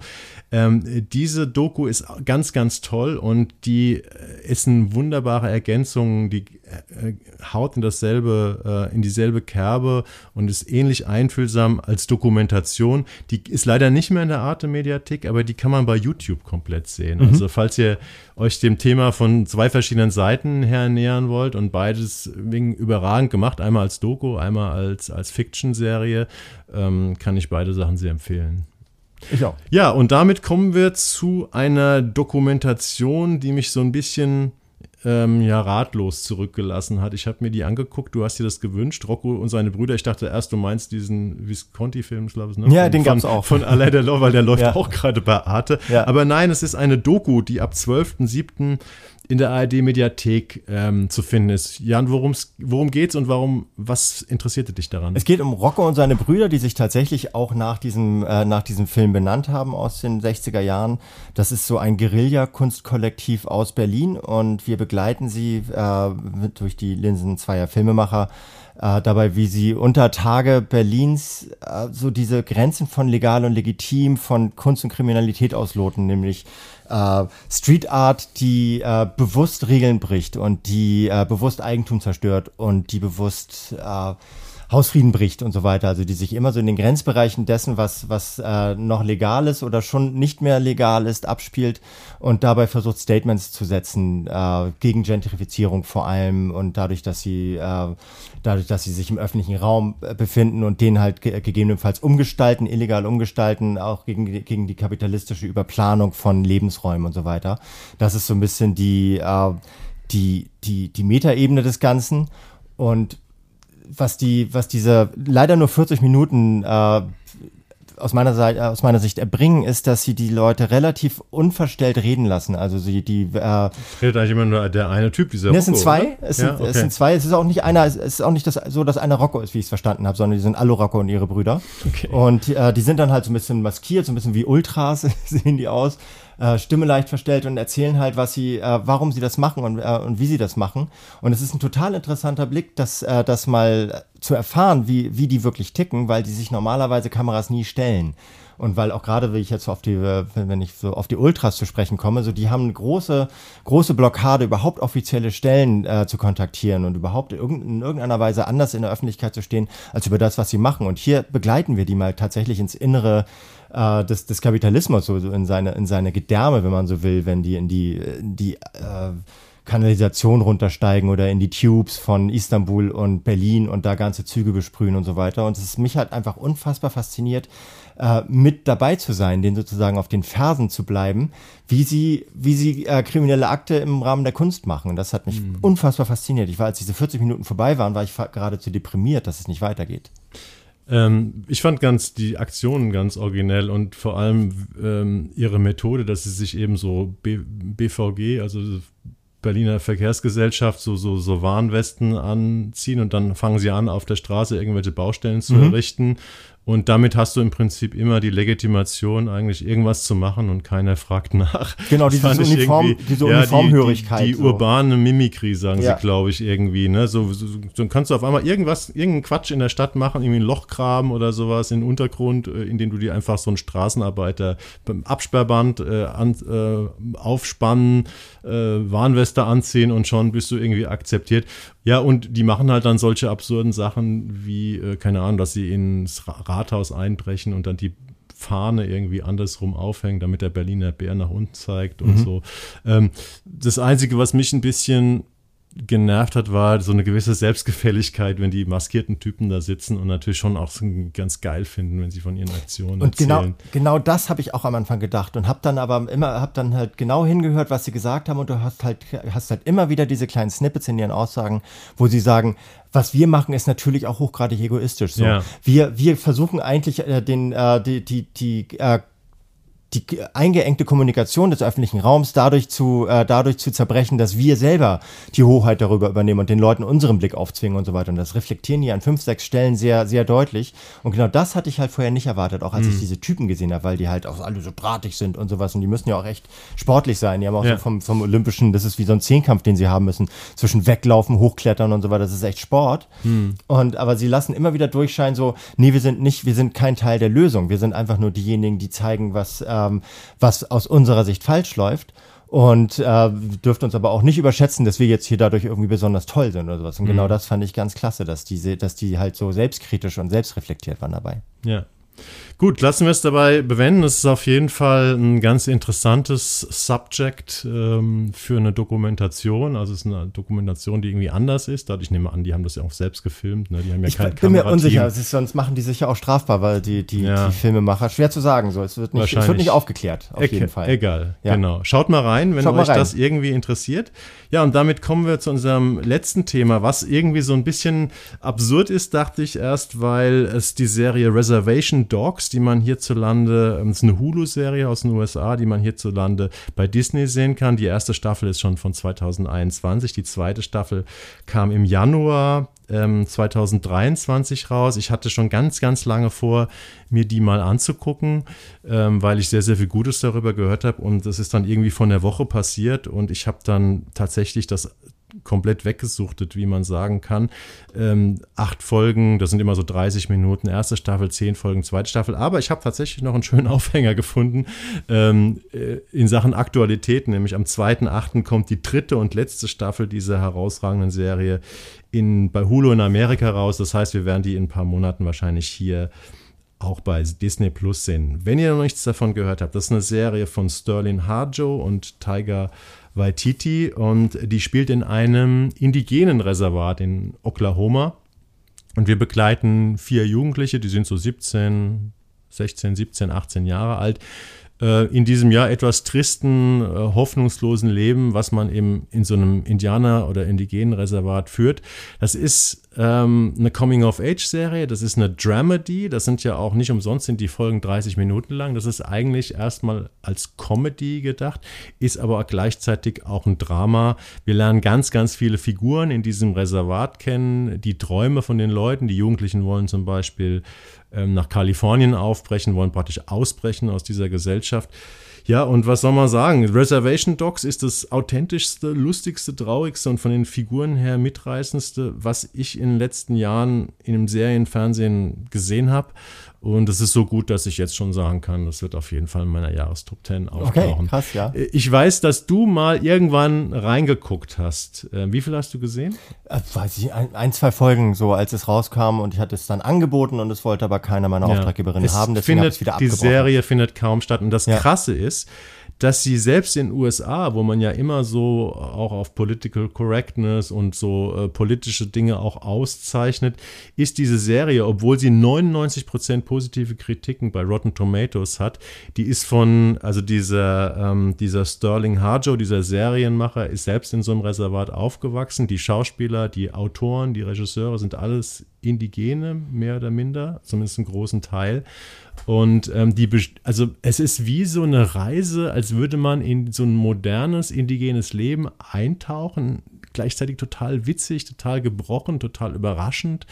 Ähm, diese Doku ist ganz, ganz toll und die äh, ist eine wunderbare Ergänzung, die äh, haut in dasselbe, äh, in dieselbe Kerbe und ist ähnlich einfühlsam als Dokumentation. Die ist leider nicht mehr in der Arte-Mediathek, aber die kann man bei YouTube komplett sehen. Mhm. Also falls ihr euch dem Thema von zwei verschiedenen Seiten her nähern wollt und beides wegen überragend gemacht, einmal als Doku, einmal als, als Fiction-Serie, ähm, kann ich beide Sachen sehr empfehlen.
Ich auch.
Ja, und damit kommen wir zu einer Dokumentation, die mich so ein bisschen ähm, ja ratlos zurückgelassen hat. Ich habe mir die angeguckt, du hast dir das gewünscht, Rocco und seine Brüder. Ich dachte erst, du meinst diesen Visconti-Film, glaube ich,
ne? Ja, von, den gab's auch.
Von Alain Delon, weil der [laughs] läuft ja. auch gerade bei Arte. Ja. Aber nein, es ist eine Doku, die ab 12.07 in der ARD-Mediathek ähm, zu finden ist. Jan, worum's, worum geht's und warum, was interessierte dich daran?
Es geht um Rocco und seine Brüder, die sich tatsächlich auch nach diesem, äh, nach diesem Film benannt haben aus den 60er Jahren. Das ist so ein Guerilla-Kunstkollektiv aus Berlin und wir begleiten sie äh, durch die Linsen zweier Filmemacher äh, dabei, wie sie unter Tage Berlins äh, so diese Grenzen von legal und legitim, von Kunst und Kriminalität ausloten, nämlich äh, Street Art, die äh, bewusst Regeln bricht und die äh, bewusst Eigentum zerstört und die bewusst äh, Hausfrieden bricht und so weiter. Also die sich immer so in den Grenzbereichen dessen, was, was äh, noch legal ist oder schon nicht mehr legal ist, abspielt und dabei versucht Statements zu setzen äh, gegen Gentrifizierung vor allem und dadurch, dass sie äh, dadurch, dass sie sich im öffentlichen Raum äh, befinden und den halt ge gegebenenfalls umgestalten, illegal umgestalten, auch gegen, gegen die kapitalistische Überplanung von Lebensräumen und so weiter. Das ist so ein bisschen die, äh, die, die, die Metaebene des Ganzen. Und was die, was diese leider nur 40 Minuten äh, aus meiner Seite, aus meiner Sicht erbringen, ist, dass sie die Leute relativ unverstellt reden lassen. Also sie, die äh,
redet eigentlich immer nur der eine Typ, dieser
Rocco, Es sind zwei, es sind, ja, okay. es sind zwei. Es ist auch nicht einer, es ist auch nicht das, so, dass einer Rocco ist, wie ich es verstanden habe, sondern die sind alle Rocco und ihre Brüder. Okay. Und äh, die sind dann halt so ein bisschen maskiert, so ein bisschen wie Ultras [laughs] sehen die aus äh, Stimme leicht verstellt und erzählen halt, was sie, äh, warum sie das machen und, äh, und wie sie das machen. Und es ist ein total interessanter Blick, das, äh, das mal zu erfahren, wie, wie die wirklich ticken, weil die sich normalerweise Kameras nie stellen. Und weil auch gerade, wenn ich jetzt auf die, wenn ich so auf die Ultras zu sprechen komme, so die haben eine große, große Blockade, überhaupt offizielle Stellen äh, zu kontaktieren und überhaupt in irgendeiner Weise anders in der Öffentlichkeit zu stehen, als über das, was sie machen. Und hier begleiten wir die mal tatsächlich ins Innere äh, des, des Kapitalismus, so, so in seine, in seine Gedärme, wenn man so will, wenn die in die, in die äh, Kanalisation runtersteigen oder in die Tubes von Istanbul und Berlin und da ganze Züge besprühen und so weiter. Und es ist mich halt einfach unfassbar fasziniert, äh, mit dabei zu sein, den sozusagen auf den Fersen zu bleiben, wie sie, wie sie äh, kriminelle Akte im Rahmen der Kunst machen. Und das hat mich mhm. unfassbar fasziniert. Ich war, als diese 40 Minuten vorbei waren, war ich geradezu deprimiert, dass es nicht weitergeht.
Ähm, ich fand ganz die Aktionen ganz originell und vor allem ähm, ihre Methode, dass sie sich eben so B BVG, also Berliner Verkehrsgesellschaft, so, so, so Warnwesten anziehen und dann fangen sie an, auf der Straße irgendwelche Baustellen zu mhm. errichten Und damit hast du im Prinzip immer die Legitimation, eigentlich irgendwas zu machen und keiner fragt nach.
Genau, diese, Uniform, diese Uniformhörigkeit.
Ja, die, die, die, die so. urbane Mimikrie, sagen ja. sie, glaube ich, irgendwie. Ne? So, so, so, kannst du auf einmal irgendwas, irgendeinen Quatsch in der Stadt machen, irgendwie ein Loch graben oder sowas in den Untergrund, äh, in dem du dir einfach so einen Straßenarbeiter beim Absperrband äh, an, äh, aufspannen, äh, Warnweste anziehen und schon bist du irgendwie akzeptiert. Ja, und die machen halt dann solche absurden Sachen wie, äh, keine Ahnung, dass sie ins Rathaus einbrechen und dann die Fahne irgendwie andersrum aufhängen, damit der Berliner Bär nach unten zeigt und mhm. so. Ähm, das Einzige, was mich ein bisschen genervt hat, war so eine gewisse Selbstgefälligkeit, wenn die maskierten Typen da sitzen und natürlich schon auch ganz geil finden, wenn sie von ihren Aktionen
und genau, erzählen. Genau, genau das habe ich auch am Anfang gedacht und habe dann aber immer, habe dann halt genau hingehört, was sie gesagt haben und du hast halt, hast halt immer wieder diese kleinen Snippets in ihren Aussagen, wo sie sagen, was wir machen, ist natürlich auch hochgradig egoistisch. So. Ja. Wir, wir versuchen eigentlich äh, den, äh, die, die, die äh, die eingeengte Kommunikation des öffentlichen Raums dadurch zu, äh, dadurch zu zerbrechen, dass wir selber die Hoheit darüber übernehmen und den Leuten unseren Blick aufzwingen und so weiter. Und das reflektieren die an fünf, sechs Stellen sehr, sehr deutlich. Und genau das hatte ich halt vorher nicht erwartet, auch als mhm. ich diese Typen gesehen habe, weil die halt auch alle so drahtig sind und sowas. Und die müssen ja auch echt sportlich sein. Die haben auch ja. so vom, vom Olympischen, das ist wie so ein Zehnkampf, den sie haben müssen, zwischen Weglaufen, Hochklettern und so weiter. Das ist echt Sport. Mhm. Und, aber sie lassen immer wieder durchscheinen so, nee, wir sind nicht, wir sind kein Teil der Lösung. Wir sind einfach nur diejenigen, die zeigen, was, äh, ähm, was aus unserer Sicht falsch läuft. Und äh, dürft uns aber auch nicht überschätzen, dass wir jetzt hier dadurch irgendwie besonders toll sind oder sowas. Und genau mhm. genau das fand ich ganz klasse, dass die, dass die halt so selbstkritisch und selbstreflektiert waren dabei.
Ja. Gut, lassen wir es dabei bewenden. Es ist auf jeden Fall ein ganz interessantes Subject ähm, für eine Dokumentation. Also es ist eine Dokumentation, die irgendwie anders ist. Ich nehme an, die haben das ja auch selbst gefilmt. Ne? Die haben ja
ich kein bin mir unsicher, ist, sonst machen die sich ja auch strafbar, weil die, die, ja. die Filmemacher, schwer zu sagen, so. Es wird nicht, es wird nicht aufgeklärt, auf e jeden Fall.
Egal, ja. genau. Schaut mal rein, wenn Schaut euch rein. das irgendwie interessiert. Ja, und damit kommen wir zu unserem letzten Thema, was irgendwie so ein bisschen absurd ist, dachte ich erst, weil es die Serie Reservation Dogs, die man hierzulande, ähm, es ist eine Hulu-Serie aus den USA, die man hierzulande bei Disney sehen kann. Die erste Staffel ist schon von 2021, die zweite Staffel kam im Januar 2023 ähm, raus. Ich hatte schon ganz, ganz lange vor, mir die mal anzugucken, ähm, weil ich sehr, sehr viel Gutes darüber gehört habe. Und das ist dann irgendwie von der Woche passiert und ich habe dann tatsächlich das komplett weggesuchtet, wie man sagen kann. Ähm, acht Folgen, das sind immer so 30 Minuten, erste Staffel, zehn Folgen, zweite Staffel. Aber ich habe tatsächlich noch einen schönen [laughs] Aufhänger gefunden ähm, äh, in Sachen Aktualität, nämlich am 2.8. kommt die dritte und letzte Staffel dieser herausragenden Serie in, bei Hulu in Amerika raus. Das heißt, wir werden die in ein paar Monaten wahrscheinlich hier auch bei Disney Plus sehen. Wenn ihr noch nichts davon gehört habt, das ist eine Serie von Sterling Harjo und Tiger Waititi und die spielt in einem indigenen Reservat in Oklahoma. Und wir begleiten vier Jugendliche, die sind so 17, 16, 17, 18 Jahre alt, äh, in diesem Jahr etwas tristen, äh, hoffnungslosen Leben, was man eben in so einem Indianer- oder indigenen Reservat führt. Das ist ähm, eine Coming-of-Age-Serie, das ist eine Dramedy, das sind ja auch nicht umsonst sind die Folgen 30 Minuten lang. Das ist eigentlich erstmal als Comedy gedacht, ist aber gleichzeitig auch ein Drama. Wir lernen ganz, ganz viele Figuren in diesem Reservat kennen, die Träume von den Leuten. Die Jugendlichen wollen zum Beispiel nach Kalifornien aufbrechen, wollen praktisch ausbrechen aus dieser Gesellschaft. Ja, und was soll man sagen? Reservation Dogs ist das authentischste, lustigste, traurigste und von den Figuren her mitreißendste, was ich in den letzten Jahren in dem Serienfernsehen gesehen habe. Und es ist so gut, dass ich jetzt schon sagen kann, das wird auf jeden Fall in meiner Jahrestop 10 auftauchen. Okay, krass, ja. Ich weiß, dass du mal irgendwann reingeguckt hast. Äh, wie viel hast du gesehen?
Äh, weiß ich, ein, ein, zwei Folgen so, als es rauskam und ich hatte es dann angeboten und es wollte aber keiner meiner ja. Auftraggeberinnen haben.
Deswegen findet, wieder abgebrochen. Die Serie findet kaum statt. Und das ja. Krasse ist, dass sie selbst in den USA, wo man ja immer so auch auf Political Correctness und so äh, politische Dinge auch auszeichnet, ist diese Serie, obwohl sie 99% positive Kritiken bei Rotten Tomatoes hat, die ist von, also dieser, ähm, dieser Sterling Harjo, dieser Serienmacher, ist selbst in so einem Reservat aufgewachsen. Die Schauspieler, die Autoren, die Regisseure sind alles Indigene, mehr oder minder, zumindest einen großen Teil. Und ähm, die, also es ist wie so eine Reise, als würde man in so ein modernes indigenes Leben eintauchen, gleichzeitig total witzig, total gebrochen, total überraschend.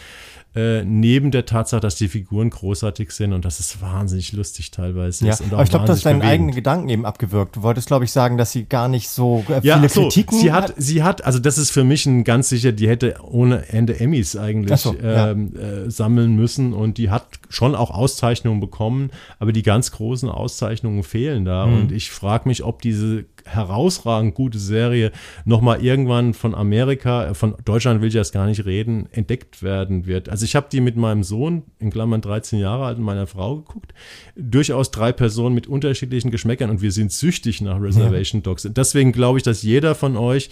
Äh, neben der Tatsache, dass die Figuren großartig sind und dass es wahnsinnig lustig teilweise
ja,
ist.
aber ich glaube, du hast deinen eigenen Gedanken eben abgewirkt. Du wolltest, glaube ich, sagen, dass sie gar nicht so
äh, ja, viele so, Kritiken sie hat. Sie hat, also das ist für mich ein ganz sicher, die hätte ohne Ende Emmys eigentlich so, ähm, ja. äh, sammeln müssen und die hat schon auch Auszeichnungen bekommen, aber die ganz großen Auszeichnungen fehlen da mhm. und ich frage mich, ob diese herausragend gute Serie nochmal irgendwann von Amerika, von Deutschland will ich erst gar nicht reden, entdeckt werden wird. Also ich habe die mit meinem Sohn, in Klammern 13 Jahre alt, und meiner Frau geguckt. Durchaus drei Personen mit unterschiedlichen Geschmäckern und wir sind süchtig nach Reservation Dogs. Deswegen glaube ich, dass jeder von euch,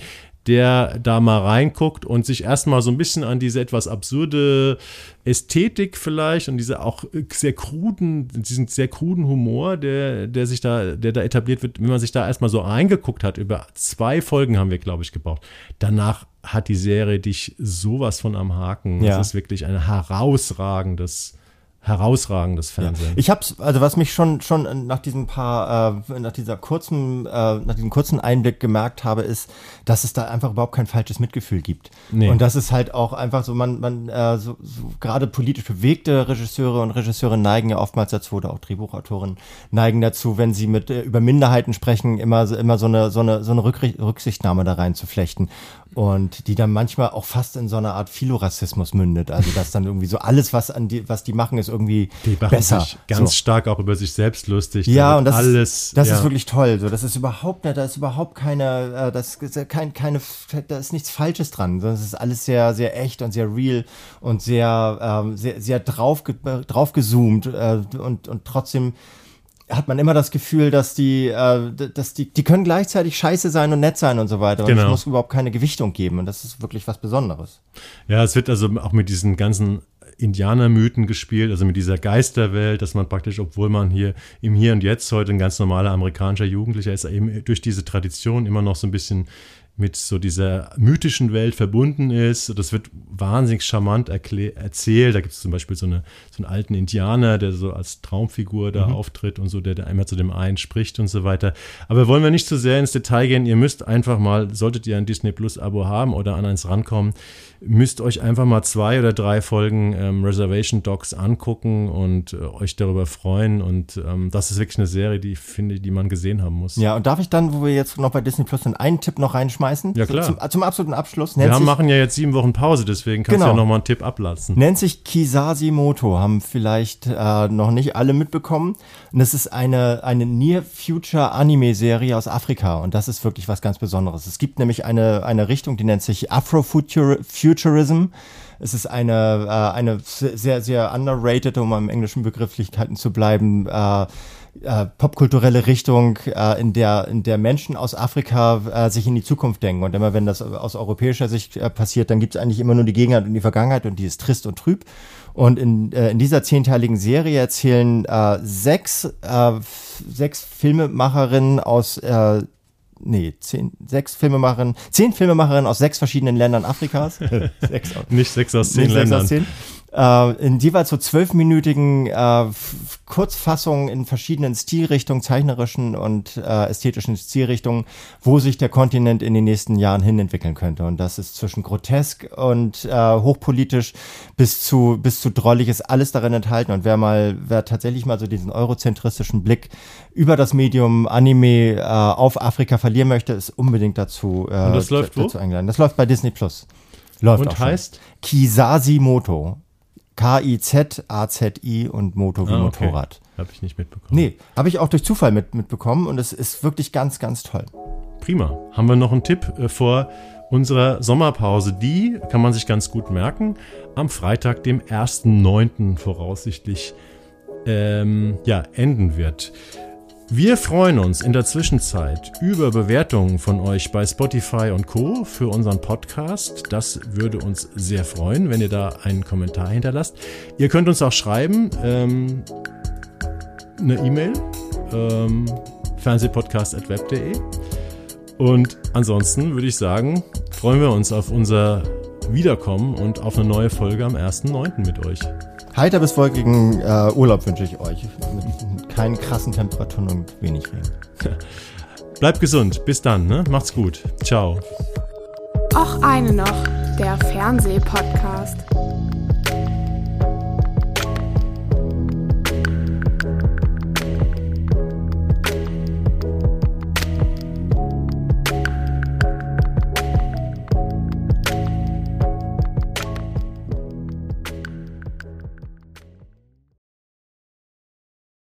der da mal reinguckt und sich erstmal so ein bisschen an diese etwas absurde Ästhetik vielleicht und diese auch sehr kruden, diesen sehr kruden Humor, der, der sich da, der da etabliert wird, wenn man sich da erstmal so reingeguckt hat, über zwei Folgen haben wir, glaube ich, gebraucht. Danach hat die Serie dich sowas von am Haken. Ja. Das ist wirklich ein herausragendes herausragendes Fernsehen. Ja.
Ich habe also was mich schon schon nach diesem paar äh, nach dieser kurzen äh, nach diesem kurzen Einblick gemerkt habe, ist, dass es da einfach überhaupt kein falsches Mitgefühl gibt. Nee. Und das ist halt auch einfach so man man äh, so, so gerade politisch bewegte Regisseure und Regisseure neigen ja oftmals dazu oder auch Drehbuchautoren neigen dazu, wenn sie mit äh, über Minderheiten sprechen, immer immer so eine so eine so eine Rücksichtnahme da rein zu flechten und die dann manchmal auch fast in so eine Art Philorassismus mündet. Also dass dann irgendwie so alles, was an die, was die machen, ist irgendwie die machen besser. Sich
ganz so. stark auch über sich selbst lustig.
Ja, und das, alles, das ja. ist wirklich toll. So, das ist überhaupt nicht, da ist überhaupt keine, äh, das ist kein, keine, da ist nichts Falsches dran, sondern es ist alles sehr, sehr echt und sehr real und sehr, ähm, sehr, sehr drauf, drauf gezoomt äh, und, und trotzdem hat man immer das Gefühl, dass die, äh, dass die, die können gleichzeitig scheiße sein und nett sein und so weiter. Und genau. es muss überhaupt keine Gewichtung geben. Und das ist wirklich was Besonderes.
Ja, es wird also auch mit diesen ganzen Indianermythen gespielt, also mit dieser Geisterwelt, dass man praktisch, obwohl man hier im Hier und Jetzt heute ein ganz normaler amerikanischer Jugendlicher ist, eben durch diese Tradition immer noch so ein bisschen mit so dieser mythischen Welt verbunden ist. Das wird wahnsinnig charmant erzählt. Da gibt es zum Beispiel so, eine, so einen alten Indianer, der so als Traumfigur da mhm. auftritt und so, der da einmal zu dem einen spricht und so weiter. Aber wollen wir nicht zu so sehr ins Detail gehen. Ihr müsst einfach mal, solltet ihr ein Disney Plus Abo haben oder an eins rankommen, müsst euch einfach mal zwei oder drei Folgen ähm, Reservation Dogs angucken und äh, euch darüber freuen. Und ähm, das ist wirklich eine Serie, die ich finde, die man gesehen haben muss.
Ja, und darf ich dann, wo wir jetzt noch bei Disney Plus sind, einen Tipp noch reinschmeißen?
Ja, klar.
Zum, zum absoluten Abschluss.
Nennt wir haben, machen ja jetzt sieben Wochen Pause, deswegen kannst genau. du ja noch mal einen Tipp ablassen.
Nennt sich Kisasimoto, haben vielleicht äh, noch nicht alle mitbekommen. Und das ist eine, eine Near-Future-Anime-Serie aus Afrika. Und das ist wirklich was ganz Besonderes. Es gibt nämlich eine, eine Richtung, die nennt sich Afrofuturism. Futurism. Es ist eine, äh, eine sehr, sehr underrated, um am englischen Begrifflichkeiten zu bleiben, äh, äh, popkulturelle Richtung, äh, in der in der Menschen aus Afrika äh, sich in die Zukunft denken. Und immer wenn das aus europäischer Sicht äh, passiert, dann gibt es eigentlich immer nur die Gegenwart und die Vergangenheit und die ist trist und trüb. Und in, äh, in dieser zehnteiligen Serie erzählen äh, sechs, äh, sechs Filmemacherinnen aus äh, nee, zehn, sechs Filmemacherinnen, zehn Filmemacherinnen aus sechs verschiedenen Ländern Afrikas. [laughs]
sechs, Nicht sechs aus zehn Ländern. Aus zehn
äh, in jeweils so zwölfminütigen äh, Kurzfassungen in verschiedenen Stilrichtungen, zeichnerischen und äh, ästhetischen Stilrichtungen, wo sich der Kontinent in den nächsten Jahren hin entwickeln könnte. Und das ist zwischen grotesk und äh, hochpolitisch bis zu, bis zu drollig ist alles darin enthalten. Und wer mal, wer tatsächlich mal so diesen eurozentristischen Blick über das Medium Anime äh, auf Afrika verlieren möchte, ist unbedingt dazu,
äh, und das läuft
dazu eingeladen. Das läuft bei Disney Plus. Läuft
und heißt?
Kisasimoto. K-I-Z-A-Z-I und Moto wie ah, okay. Motorrad.
Habe ich nicht mitbekommen.
Nee, habe ich auch durch Zufall mit, mitbekommen und es ist wirklich ganz, ganz toll.
Prima. Haben wir noch einen Tipp äh, vor unserer Sommerpause? Die kann man sich ganz gut merken. Am Freitag, dem 1.9. voraussichtlich ähm, ja, enden wird. Wir freuen uns in der Zwischenzeit über Bewertungen von euch bei Spotify und Co. für unseren Podcast. Das würde uns sehr freuen, wenn ihr da einen Kommentar hinterlasst. Ihr könnt uns auch schreiben, ähm, eine E-Mail, ähm, fernsehpodcast.web.de. Und ansonsten würde ich sagen, freuen wir uns auf unser wiederkommen und auf eine neue Folge am 1.9. mit euch.
Heiter bis wolkigen äh, Urlaub wünsche ich euch. Mit keinen krassen Temperaturen und wenig Regen. [laughs]
Bleibt gesund. Bis dann. Ne? Macht's gut. Ciao.
Auch eine noch, der Fernsehpodcast.